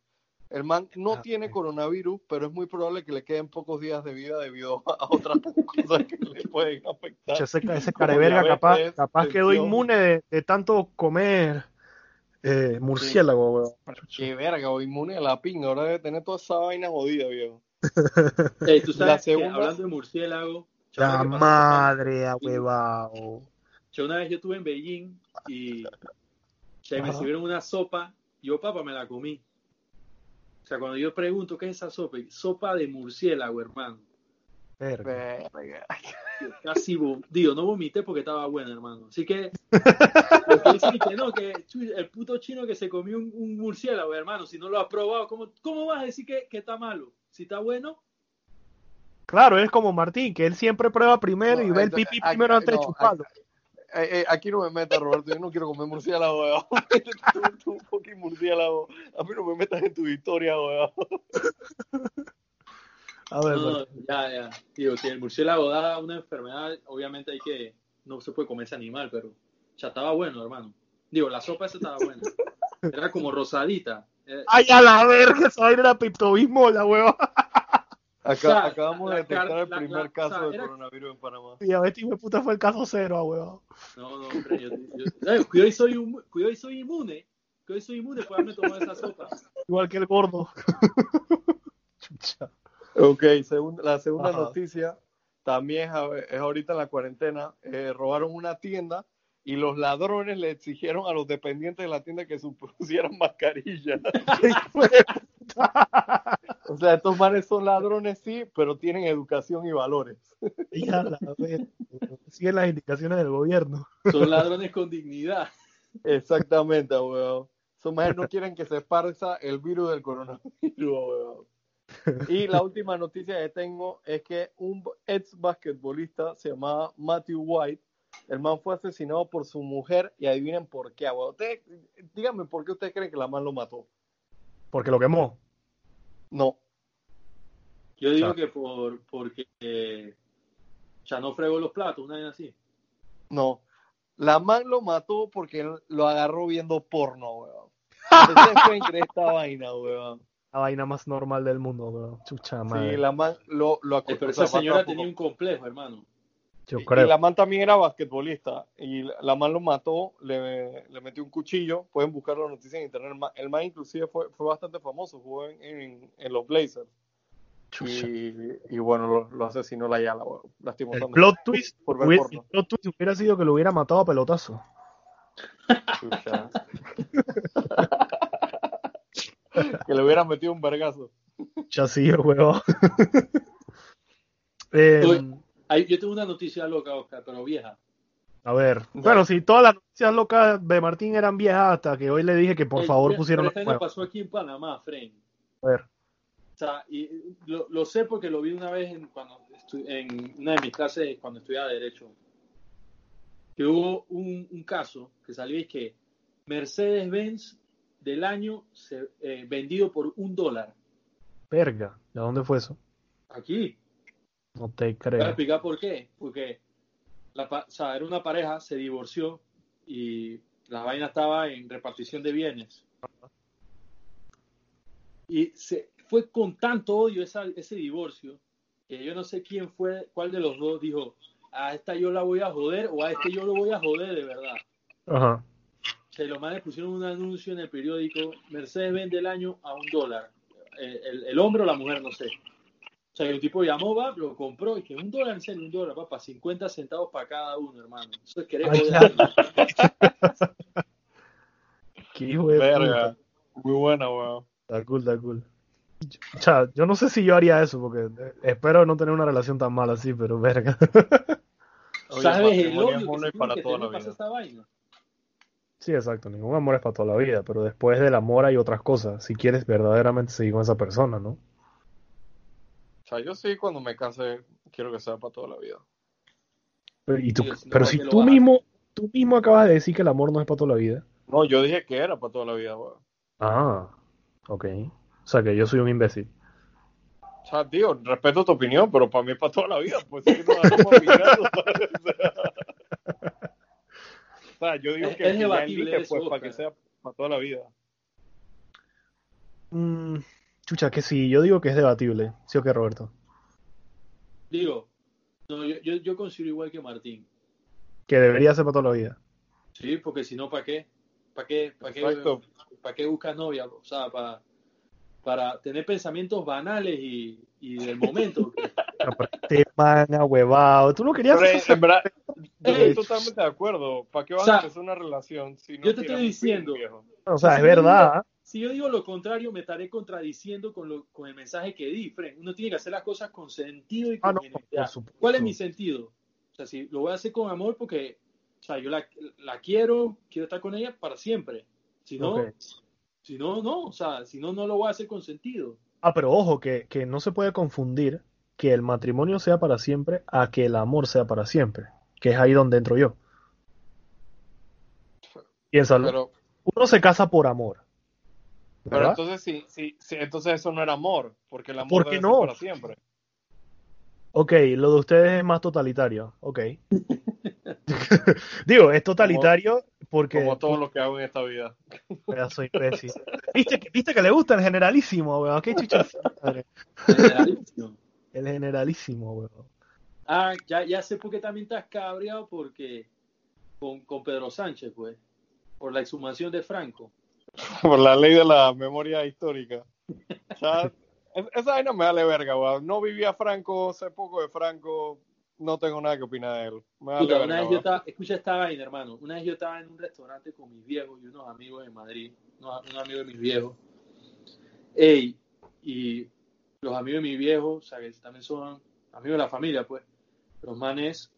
El man no Ah, tiene coronavirus, pero es muy probable que le queden pocos días de vida debido a otras cosas que le pueden afectar. Ese, ese careverga capaz, quedó inmune de, de tanto comer eh, murciélago, weón. Qué verga, o inmune a la pinga, ahora debe tener toda esa vaina jodida, viejo. Ey, tú sabes La segunda- que hablando de murciélago, La madre, huevao. Yo una vez yo estuve en Beijing y me sirvieron una sopa yo, papá, me la comí. O sea, cuando yo pregunto qué es esa sopa, sopa de murciélago, hermano. Verga. Casi, digo, no vomité porque estaba buena, hermano. Así que, no, que el puto chino que se comió un, un murciélago, hermano, si no lo has probado, ¿cómo, cómo vas a decir que, que está malo? Si está bueno, Claro, es como Martín, que él siempre prueba primero y ve el pipí primero antes de chuparlo. Eh, eh, aquí no me metas, Roberto, yo no quiero comer murciélago, weón. tú, tú, fucking murciélago. A mí no me metas en tu historia, weón. A ver, no, ya, ya. Digo, si el murciélago da una enfermedad, obviamente hay que, no se puede comer ese animal, pero ya estaba bueno, hermano. Digo, la sopa esa estaba buena. Era como rosadita. Eh, Ay, a la verga, esa vaina era piptobismo, la hueva. Acá, sea, acabamos de detectar el primer la- caso o sea, de era- coronavirus en Panamá. Y a ver, hijo de puta fue el caso cero, hueva. No, no, hombre, yo, yo- eh, cuidado y soy, y soy inmune. Cuidado y soy inmune por haberme tomado esa sopa. Igual que el gordo. Chucha. Ok, segun- la segunda Ajá. noticia también es, ahorita en la cuarentena. Eh, robaron una tienda y los ladrones le exigieron a los dependientes de la tienda que su- pusieran mascarilla. o sea, estos manes son ladrones, sí, pero tienen educación y valores. Ya, la. Siguen las indicaciones del gobierno. Son ladrones con dignidad. Exactamente, weón. Esos manes no quieren que se esparza el virus del coronavirus, weón. Y la última noticia que tengo es que un ex basquetbolista se llamaba Matthew White. El man fue asesinado por su mujer y adivinen por qué, weón. Ustedes, díganme por qué ustedes creen que la man lo mató. Porque lo quemó. No, Yo digo que por porque eh, ya no fregó los platos, una vez así. No. La man lo mató porque él lo agarró viendo porno, weón. Ustedes pueden creer esta vaina, weón. La vaina más normal del mundo, weón. Chucha madre. Sí, la man lo, lo Eh, acostó. pero o sea, esa señora tenía un complejo, hermano. Yo y, creo. y la man también era basquetbolista. Y la, man lo mató, le, le metió un cuchillo. Pueden buscar la noticia en internet. El man, el man inclusive fue, fue bastante famoso. Jugó en, en, en los Blazers. Y, y bueno, lo, lo asesinó la Yala, weón. El Lastimosamente. plot twist, Por ver hubiera, el plot twist hubiera sido que lo hubiera matado a pelotazo. Chucha. que le hubieran metido un vergazo. Chasío, huevón. Eh, Yo tengo una noticia loca, Oscar, pero vieja. a ver, bueno, si todas las noticias locas de Martín eran viejas hasta que hoy le dije que por Eh, favor pero pusieron esta las vaina nuevas. pasó aquí en Panamá, Fren. A ver, O sea, y lo, lo sé porque lo vi una vez en, cuando estu- en una de mis clases cuando estudiaba Derecho. Que hubo un, un caso que salió y que Mercedes-Benz del año se, eh, vendido por un dólar. verga, ¿de dónde fue eso? Aquí. No te creo. explicar por qué. Porque la, pa- o sea, era una pareja, se divorció y la vaina estaba en repartición de bienes. Y se fue con tanto odio esa- ese divorcio que yo no sé quién fue, cuál de los dos dijo, a esta yo la voy a joder o a este yo lo voy a joder de verdad. Ajá. Se los manes pusieron un anuncio en el periódico, Mercedes vende el año a un dólar. Eh, El, el hombre o la mujer, no sé. O sea, el tipo llamó, va, lo compró y que un dólar, en serio, un dólar, papá, 50 centavos para cada uno, hermano. Eso es querer. Qué hijo de Verga. puta. Muy buena, weón. Está cool, está cool. O sea, yo no sé si yo haría eso, porque eh, espero no tener una relación tan mala así, pero verga. Oye, ¿Sabes el odio que, para que toda la vida. esta vaina? Sí, exacto. Ningún amor es para toda la vida, pero después del amor hay otras cosas. Si quieres verdaderamente seguir con esa persona, ¿no? Sea, yo sí, cuando me case, quiero que sea para toda la vida. Pero, y tú- Sí, si no, pero ¿para si qué lo tú mismo, tú mismo acabas de decir que el amor no es para toda la vida. No, yo dije que era para toda la vida, weón. Ah, ok. O sea que yo soy un imbécil. O sea, tío, respeto tu opinión, pero para mí es para toda la vida. Pues sí, picando, ¿sabes? O sea, yo digo que es debatible eso, pues para que sea para toda la vida. Mm, chucha, que sí, yo digo que es debatible. ¿Sí o qué, Roberto? Digo, no, yo, yo, yo considero igual que Martín. Que debería ser para toda la vida. Sí, porque si no, ¿para qué? ¿Para qué, para qué, para qué buscas novia? O sea, para, para tener pensamientos banales y, y del momento. Te man huevado. Tú no querías Pero hacer en verdad, yo estoy totalmente de acuerdo. ¿Para qué vas o sea, a empezar una relación si no yo te estoy diciendo. O sea, es verdad. Si yo digo lo contrario, me estaré contradiciendo con, lo, con el mensaje que di, Fren. Uno tiene que hacer las cosas con sentido y con Ah, no, por supuesto. ¿Cuál es mi sentido? O sea, si lo voy a hacer con amor porque, o sea, yo la, la quiero, quiero estar con ella para siempre. Si no, si no, no. O sea, si no, no lo voy a hacer con sentido. Ah, pero ojo, que, que no se puede confundir que el matrimonio sea para siempre a que el amor sea para siempre. Que es ahí donde entro yo. Piénsalo. Pero, Uno se casa por amor. Pero entonces sí, sí, sí, entonces eso no era amor, porque el amor ¿Por qué debe ser no? para siempre. Ok, lo de ustedes es más totalitario. Ok. Digo, es totalitario porque. Como todo lo que hago en esta vida. Pedazo de imbécil. ¿Viste, que- ¿Viste que le gusta el generalísimo, weón? ¿Qué chucha madre? Generalísimo. El generalísimo, weón. ah, ya, ya sé por qué también estás cabreado porque con, con Pedro Sánchez, pues. Por la exhumación de Franco. Por la ley de la memoria histórica. O sea, es- esa vaina me vale verga, weón. No vivía Franco, sé poco de Franco, no tengo nada que opinar de él. Me vale Puta, verga, una vez yo estaba, escucha esta vaina, hermano. Una vez yo estaba en un restaurante con mis viejos y unos amigos en Madrid, unos, unos amigos de mis viejos. Ey, y los amigos de mis viejos, o sea, que también son amigos de la familia, pues, los manes,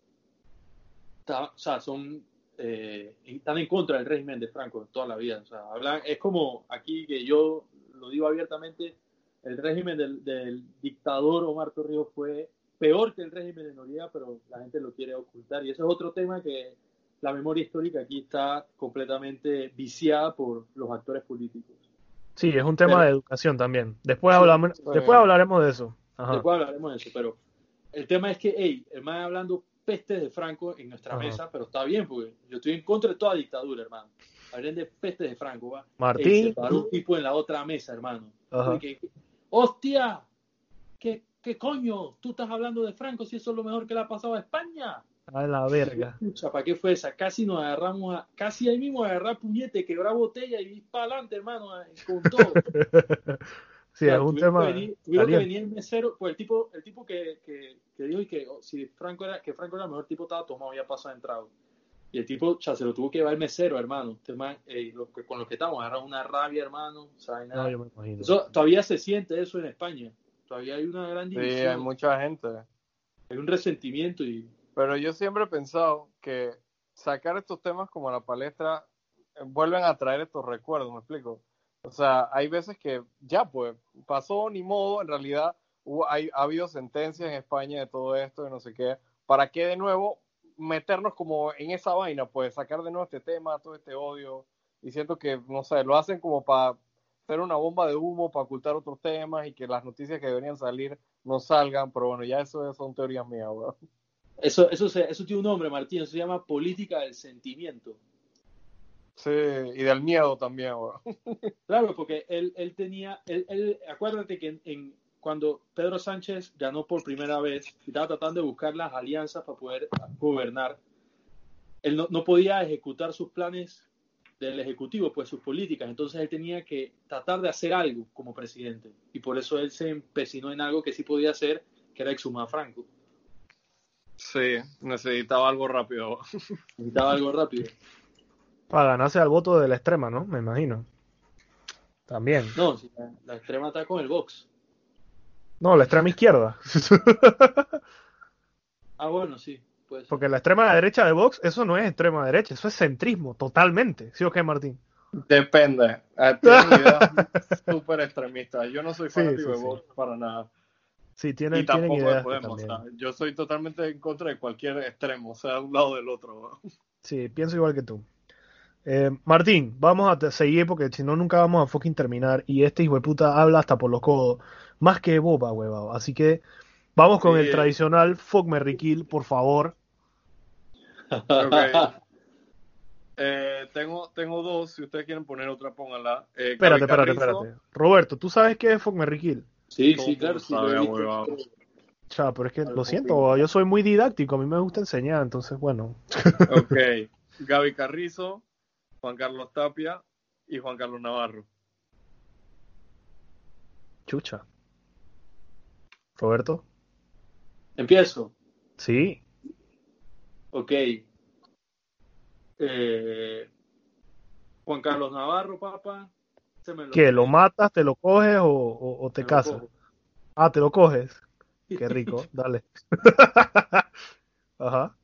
ta- o sea, son, eh, están en contra del régimen de Franco toda la vida. O sea, hablan, es como aquí que yo lo digo abiertamente, el régimen del, del dictador Omar Torrijos fue peor que el régimen de Noriega, pero la gente lo quiere ocultar. Y ese es otro tema que la memoria histórica aquí está completamente viciada por los actores políticos. Sí, es un tema Pero- de educación también. Después, hablamos, después hablaremos de eso. Ajá. Después hablaremos de eso, pero el tema es que, hey, el man hablando pestes de Franco en nuestra Ajá. mesa, pero está bien, porque yo estoy en contra de toda dictadura, hermano. Hablen de pestes de Franco, va. Martín. Paró un tipo en la otra mesa, hermano. Ajá. Y que- ¡Hostia! ¿Qué, ¿Qué coño? ¿Tú estás hablando de Franco si eso es lo mejor que le ha pasado a España? A la verga. Pucha, ¿para qué fue esa? Casi nos agarramos, a, casi ahí mismo agarrar puñete, quebrar botella y ir para adelante, hermano, con todo. Sí, Claro, es un tema. que venir, tuvieron que venir el mesero, pues el tipo, el tipo que, que, que dijo y que oh, si Franco era, que Franco era el mejor tipo estaba tomado ya pasado de entrado. Y el tipo, ya se lo tuvo que llevar el mesero, hermano. Este man, ey, lo que- con los que estamos, agarran una rabia, hermano. o sea, nada. No, yo me imagino. Eso, todavía se siente eso en España. Todavía hay una gran Sí, división. hay mucha gente. hay un resentimiento y Pero yo siempre he pensado que sacar estos temas como a la palestra eh, vuelven a traer estos recuerdos, ¿me explico? O sea, hay veces que ya pues pasó ni modo, en realidad hubo- ha habido sentencias en España de todo esto y no sé qué. ¿Para qué de nuevo meternos como en esa vaina? Pues sacar de nuevo este tema, todo este odio. Y siento que, no sé, lo hacen como para hacer una bomba de humo, para ocultar otros temas y que las noticias que deberían salir no salgan. Pero bueno, ya eso son teorías mías, weón. eso, eso, eso tiene un nombre, Martín. Eso se llama política del sentimiento. Sí, y del miedo también, weón. Claro, porque él, él tenía, él, él- acuérdate que en, en- cuando Pedro Sánchez ganó por primera vez y estaba tratando de buscar las alianzas para poder gobernar, él no, no podía ejecutar sus planes del Ejecutivo, pues sus políticas, entonces él tenía que tratar de hacer algo como presidente y por eso él se empecinó en algo que sí podía hacer, que era exhumar a Franco. Sí, necesitaba algo rápido. Necesitaba algo rápido. Para ganarse al voto de la extrema, ¿no? Me imagino. También. No, si la, la extrema está con el Vox. No, la extrema izquierda. Ah, bueno, sí. Pues, Porque la extrema derecha de Vox, eso no es extrema derecha, eso es centrismo, totalmente. ¿Sí o qué, Martín? Depende. Eh, Tienen súper extremistas. Yo no soy fanático sí, de sí. Vox para nada. Sí, Y tienen, tienen tampoco de ideas Podemos. o también. sea, yo soy totalmente en contra de cualquier extremo, o sea, de un lado o del otro. Sí, pienso igual que tú. Eh, Martín, vamos a seguir porque si no nunca vamos a fucking terminar. Y este hijo de puta habla hasta por los codos. Más que boba, huevado. Así que vamos con Sí. el tradicional Fuck Merry Kill, por favor. Ok. Eh, tengo, tengo dos, si ustedes quieren poner otra, pónganla. Eh, Espérate, espérate, espérate. Roberto, ¿tú sabes qué es Fuck Merry Kill? sí, sí, claro. Sí, lo pero es que lo siento, yo soy muy didáctico, a mí me gusta enseñar, entonces bueno. Ok. Gaby Carrizo, Juan Carlos Tapia y Juan Carlos Navarro. Chucha. Roberto, Empiezo. sí. Ok. Eh, Juan Carlos Navarro, papá. Se me ¿Qué? ¿Lo matas, te lo coges o, o- o te casas? Ah, te lo coges. Qué rico, dale. Ajá.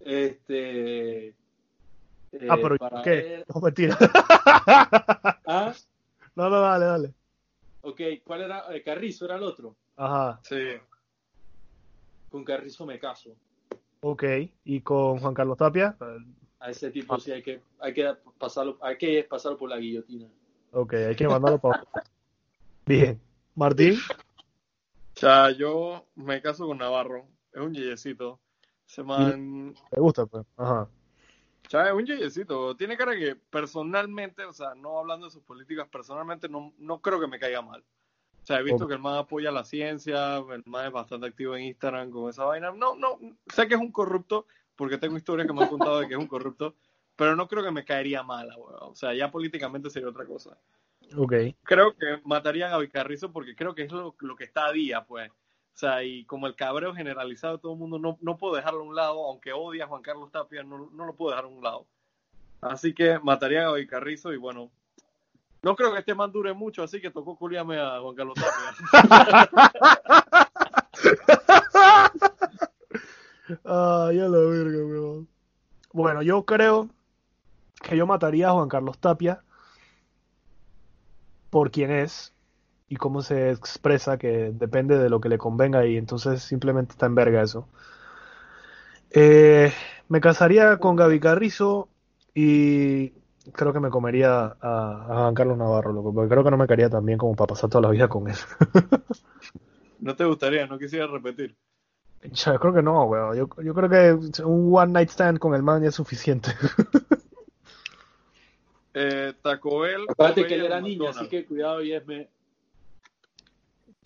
Este. Eh, Ah, pero para ¿qué? ver- No, mentira. Ah, No, no, dale, dale. ok. ¿Cuál era? Eh, Carrizo era el otro. Ajá, Sí. Con Carrizo me caso. ok. ¿Y con Juan Carlos Tapia? A ese tipo sí hay que, hay que pasarlo, hay que pasarlo por la guillotina. Ok, hay que mandarlo para... Bien. Martín, O sea, yo me caso con Navarro. Es un yeyecito. Se man... ¿te gusta? Pues? Ajá. Sea, es un yeyecito. Tiene cara que personalmente, o sea, no hablando de sus políticas, personalmente no, no creo que me caiga mal. O sea, he visto que el man apoya la ciencia, el man es bastante activo en Instagram con esa vaina. No, no, sé que es un corrupto, porque tengo historias que me han contado de que es un corrupto, pero no creo que me caería mal, weón. O sea, ya políticamente sería otra cosa. Ok. Creo que mataría a Gaby Carrizo porque creo que es lo, lo que está a día, pues. Sea, y como el cabreo generalizado de todo el mundo, no, no puedo dejarlo a un lado, aunque odie a Juan Carlos Tapia, no, no lo puedo dejar a un lado. Así que mataría a Gaby Carrizo y bueno, no creo que este man dure mucho, así que tocó culiarme a Juan Carlos Tapia. Ay, a la verga. Bueno, yo creo que yo mataría a Juan Carlos Tapia por quien es y cómo se expresa, que depende de lo que le convenga y entonces simplemente está en verga eso. Eh, me casaría con Gaby Carrizo y creo que me comería a, a Juan Carlos Navarro, loco, porque creo que no me caería tan bien como para pasar toda la vida con él. ¿No te gustaría? ¿No quisiera repetir? Yo creo que no, weón. Yo, yo creo que un one night stand con el man ya es suficiente. Eh, Taco Bell. Acuérdate que él era niño, así que cuidado y esme.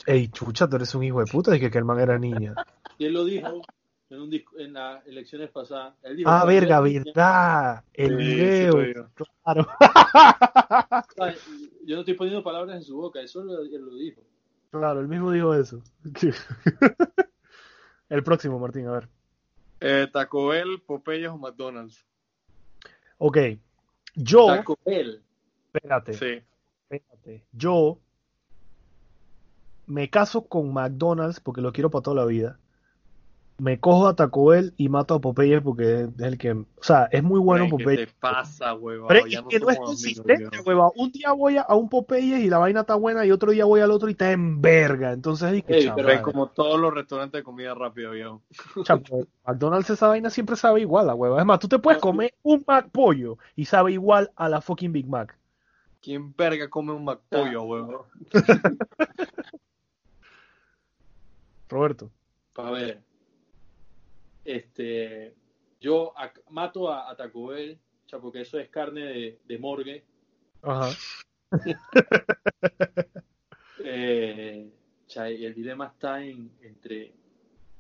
Ey, chucha, tú eres un hijo de puta, dije que el man era niña. Y él lo dijo en, un disco, en las elecciones pasadas. Él dijo, Ah, verga, verdad. El Sí, video. sí. Claro. Yo no estoy poniendo palabras en su boca, eso lo- él lo dijo. Claro, él mismo dijo eso. El próximo, Martín, a ver. Eh, Taco Bell, Popeyes o McDonald's. Ok. Yo, Taco Bell. espérate, Sí. espérate. Yo me caso con McDonald's porque lo quiero para toda la vida. Me cojo a Taco Bell y mato a Popeye porque es el que, o sea, es muy bueno Ven, ¿Qué Popeye. te pasa, huevón? Pero Ya es que no es consistente, weón. hueva. Un día voy a, a un Popeye y la vaina está buena y otro día voy al otro y está en verga. Entonces, es que Ey, pero Ven, como todos los restaurantes de comida rápida, viejo. chaval, McDonald's esa vaina siempre sabe igual, la hueva. Es más, tú te puedes comer un Mac pollo y sabe igual a la fucking Big Mac. ¿Quién verga come un McPollo, huevón? Roberto. A ver. Este. Yo mato a, a Taco Bell, o sea, porque eso es carne de, de morgue. Ajá. Eh, o sea, y el dilema está en, entre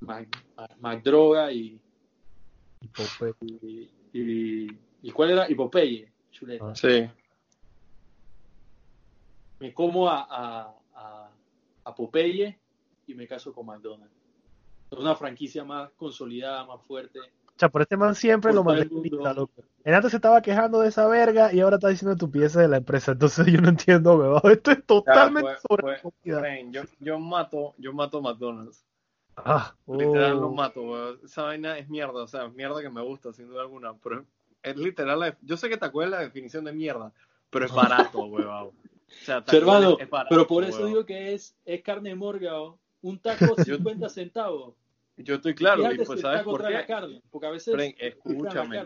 Mac, Mac- Macdroga y, Y Popeye. y, y- ¿y cuál era? Y Popeye, chuleta. Ah. Sí. Me como a, a, a, a Popeye y me caso con McDonald's. Es una franquicia más consolidada, más fuerte. O sea, por este man siempre Por lo el mundo. loco. Él antes se estaba quejando de esa verga y ahora está diciendo estupideces de la empresa. Entonces yo no entiendo, weón. Esto es totalmente pues, sobre pues. Ven, yo, yo mato, yo mato McDonald's. Ah, Literal oh. lo mato, weón. Esa vaina es mierda, o sea, mierda que me gusta, sin duda alguna. Pero es literal, la- yo sé que Bell es la definición de mierda, pero es barato, weón. O sea, Hermano, es barato, pero por eso weón. digo que es, es carne ¿o? Un taco 50 centavos. Yo estoy claro, y pues ¿sabes por qué? carne, porque a veces escúchame.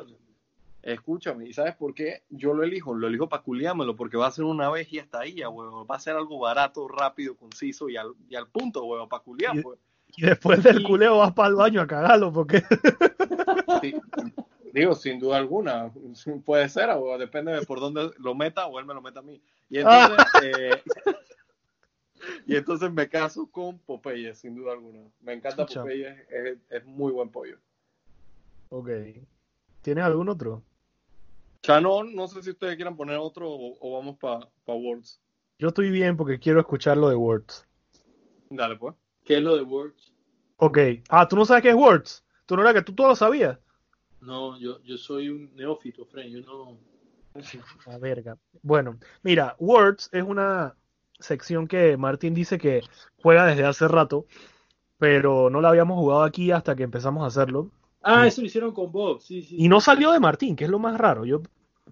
Escúchame, ¿y sabes por qué? Yo lo elijo, lo elijo para culiármelo, porque va a ser una vez y hasta ahí, ya, weón. Va a ser algo barato, rápido, conciso y al, y al punto, weón, para culiar, Y- pues. Y después del Y- culeo vas para el baño a cagarlo porque Sí. Digo, sin duda alguna, puede ser, depende de por dónde lo meta o él me lo meta a mí. Y entonces, eh, y entonces me caso con Popeye, sin duda alguna. Me encanta Chucha. Popeye, es, es muy buen pollo. Ok. ¿Tienes algún otro? Chanón, no sé si ustedes quieran poner otro o, o vamos para pa Words. Yo estoy bien porque quiero escuchar lo de Words. Dale, pues. ¿Qué es lo de Words? Ok. Ah, ¿tú no sabes qué es Words? ¿Tú no era que tú todo lo sabías? No, yo, yo soy un neófito, Fren, yo no... La verga. Bueno, mira, Words es una sección que Martín dice que juega desde hace rato, pero no la habíamos jugado aquí hasta que empezamos a hacerlo. Ah, eso lo hicieron con Bob, sí, sí. Y no salió de Martín, que es lo más raro. Yo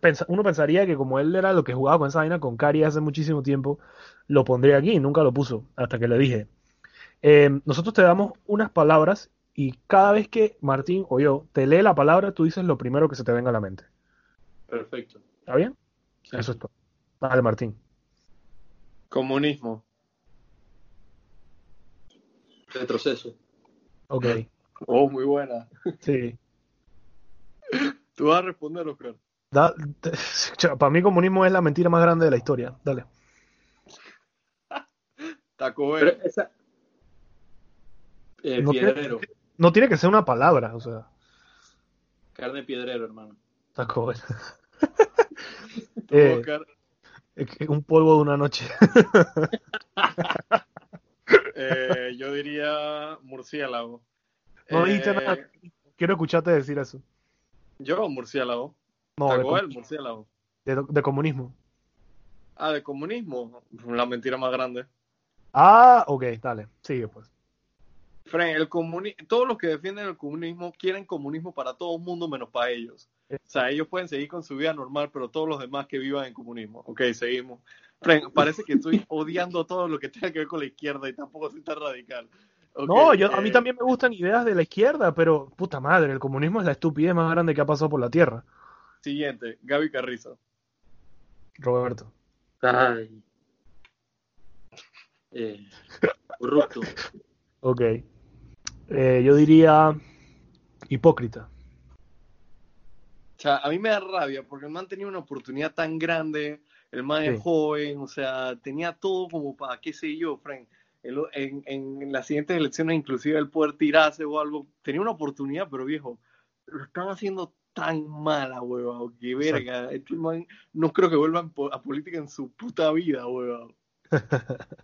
pensa- uno pensaría que como él era lo que jugaba con esa vaina con Cari hace muchísimo tiempo, lo pondría aquí y nunca lo puso, hasta que le dije. Eh, nosotros te damos unas palabras y cada vez que Martín o yo te lee la palabra, tú dices lo primero que se te venga a la mente. Perfecto. ¿Está bien? Sí. Eso es todo. Dale, Martín. Comunismo. Retroceso. Ok. Oh, muy buena. Sí. Tú vas a responder, Oscar. Da- te- para mí comunismo es la mentira más grande de la historia. Dale. Taco Bell. esa... Eh, No tiene- piedrero. No tiene que ser una palabra, o sea, Carne piedrero, hermano. Taco Bell. Tú, Eh, Oscar. Un polvo de una noche. Eh, yo diría murciélago. No dijiste Eh, nada. Quiero escucharte decir eso. Yo, murciélago. No, de, com- murciélago. de- de comunismo. Ah, de comunismo. La mentira más grande. Ah, ok, dale. Sigue pues. Fren, el comuni todos los que defienden el comunismo quieren comunismo para todo el mundo menos para ellos. O sea, ellos pueden seguir con su vida normal, pero todos los demás que vivan en comunismo. Ok, seguimos. Fren, parece que estoy odiando todo lo que tenga que ver con la izquierda y tampoco soy tan radical. No, yo, a mí eh, también me gustan ideas de la izquierda, pero puta madre, el comunismo es la estupidez más grande que ha pasado por la tierra. Siguiente, Gaby Carrizo. Roberto. Ay. Eh, corrupto. Ok. Eh, yo diría hipócrita. O sea, a mí me da rabia porque el man tenía una oportunidad tan grande, el man Sí. es joven, o sea, tenía todo como para, qué sé yo, Frank. el- En, en las siguientes elecciones, inclusive el poder tirarse o algo, tenía una oportunidad, pero viejo, lo están haciendo tan mala, huevón, que verga. Este man no creo que vuelva a política en su puta vida, huevón.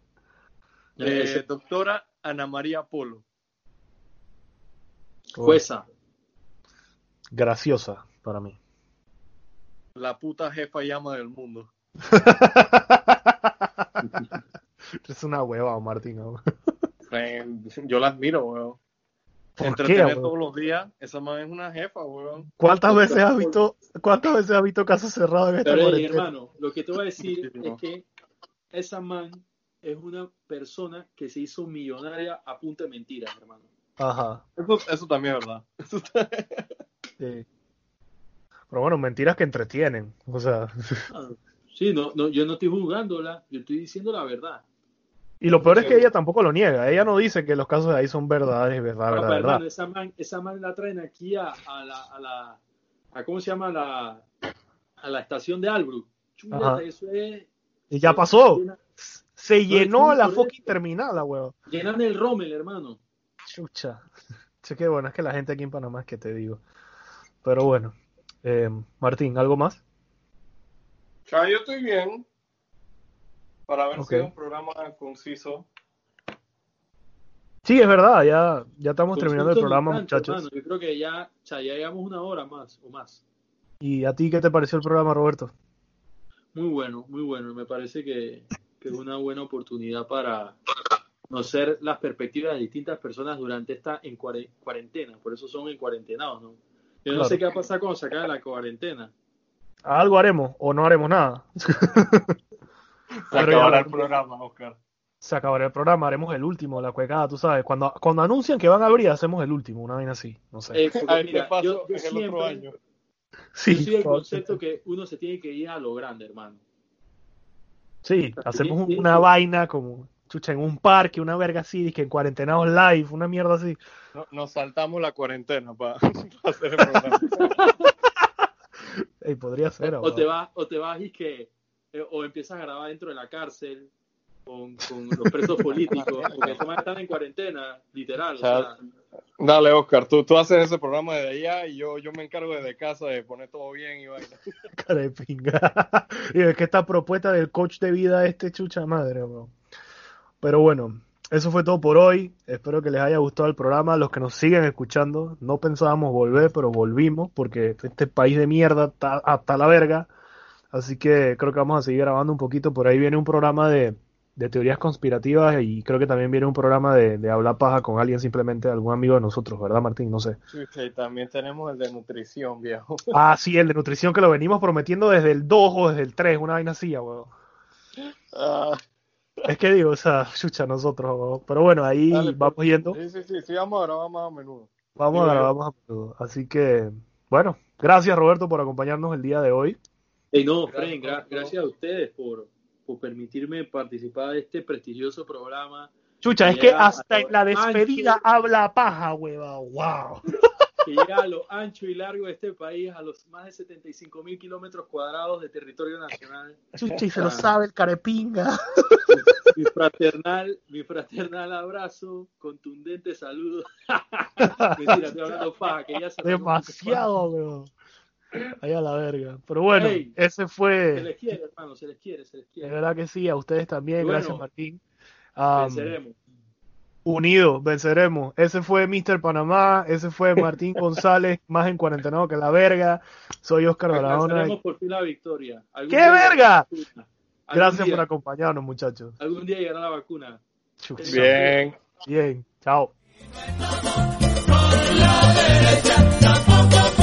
Eh, doctora Ana María Polo. Jueza. Graciosa para mí. la puta jefa llama del mundo. es una hueva, Martín. ¿no? Yo la admiro, weón. ¿Por Entretener qué, todos los días, esa man es una jefa, weón. ¿Cuántas veces has visto, cuántas veces has visto casos cerrados en esta Pero, hermano, lo que te voy a decir es que esa man es una persona que se hizo millonaria a punta de mentiras, hermano. Ajá. Eso, eso también es verdad. Sí. Pero bueno, mentiras que entretienen. O sea, Ah, Sí, no, no, yo no estoy juzgándola, yo estoy diciendo la verdad. y lo peor es que ella tampoco lo niega. Ella no dice que los casos de ahí son verdades, verdad, Papá, verdad, verdad. esa man, esa man la traen aquí a, a la, a la, a ¿cómo se llama? La, a la estación de Albrook. Ajá. eso es. Y ya pasó. Llena- Se llenó la fucking terminal, la. Llenan el Rommel, hermano. Chucha. Sé que bueno, es que la gente aquí en Panamá es que te digo. Pero bueno. Eh, Martín, ¿algo más? O sea, yo estoy bien. Para haber Ok. sido un programa conciso. Sí, es verdad, ya, ya estamos terminando el programa, tanto, muchachos. Yo creo que ya, o sea, ya una hora más o más. ¿Y a ti qué te pareció el programa, Roberto? Muy bueno, muy bueno. Me parece que, que es una buena oportunidad para conocer las perspectivas de distintas personas durante esta en cuare- cuarentena. Por eso son en cuarentenados, ¿no? Yo no Claro. sé qué va a pasar cuando se acabe la cuarentena. Algo haremos o no haremos nada. Se acabará el programa, Oscar. Se acabará el programa, haremos el último, la cuecada, tú sabes. Cuando, cuando anuncian que van a abrir, hacemos el último, una vaina así, no sé. Eh, porque A ver mira, qué pasa yo, yo en el otro año. sí, yo soy el concepto que uno se tiene que ir a lo grande, hermano. sí, hacemos una vaina como, chucha, en un parque, una verga así, que en cuarentenados live, una mierda así. No- nos saltamos la cuarentena para hacer el programa. Ey, podría ser, O te weón. vas, o te vas y que, eh, o empiezas a grabar dentro de la cárcel con, con los presos políticos, porque estos están en cuarentena, literal. o sea, Dale, Oscar, tú, tú haces ese programa desde allá y yo, yo me encargo desde casa de poner todo bien y vaina. Cara de pinga. y es que esta propuesta del coach de vida este chucha madre, weón. Pero bueno, eso fue todo por hoy. Espero que les haya gustado el programa. Los que nos siguen escuchando, no pensábamos volver, pero volvimos porque este país de mierda está hasta la verga. Así que creo que vamos a seguir grabando un poquito. Por ahí viene un programa de, de teorías conspirativas y creo que también viene un programa de, de hablar paja con alguien, simplemente algún amigo de nosotros, ¿verdad, Martín? No sé. Chucha, y también tenemos el de nutrición, viejo. Ah, sí, el de nutrición que lo venimos prometiendo desde el 2 o desde el 3, una vaina así, weón. Ah, Es que digo, o sea, chucha, nosotros. Pero bueno, ahí dale, pues. vamos yendo, Sí, sí, sí, sí, vamos a grabar más a menudo. vamos digo a grabar más a menudo. Así que, bueno, gracias Roberto por acompañarnos el día de hoy. Ey, no, Gracias, Fren, gra- gracias a ustedes por, por permitirme participar de este prestigioso programa Chucha, es que hasta en la despedida habla paja, weón. Wow. que llega a lo ancho y largo de este país, a los más de 75 mil kilómetros cuadrados de territorio nacional. Chucha, y se lo sabe el carepinga. Mi fraternal, mi fraternal abrazo, contundente saludo. Mentira, estoy hablando paja, que ya se Demasiado, weón. Ahí a la verga. Pero bueno, ese Se fue, les quiere, hermano, se les quiere, se les de quiere. verdad que sí, a ustedes también, Bueno, gracias Martín. Am, Venceremos. Unidos, venceremos. Ese fue Mr. Panamá, ese fue Martín González, más en cuarentenado que la verga. Soy Oscar Barahona. Por fin la victoria. ¡Qué verga! Gracias día- por acompañarnos, muchachos. Algún día llegará la vacuna. Chucha. Bien. Bien, chao. tampoco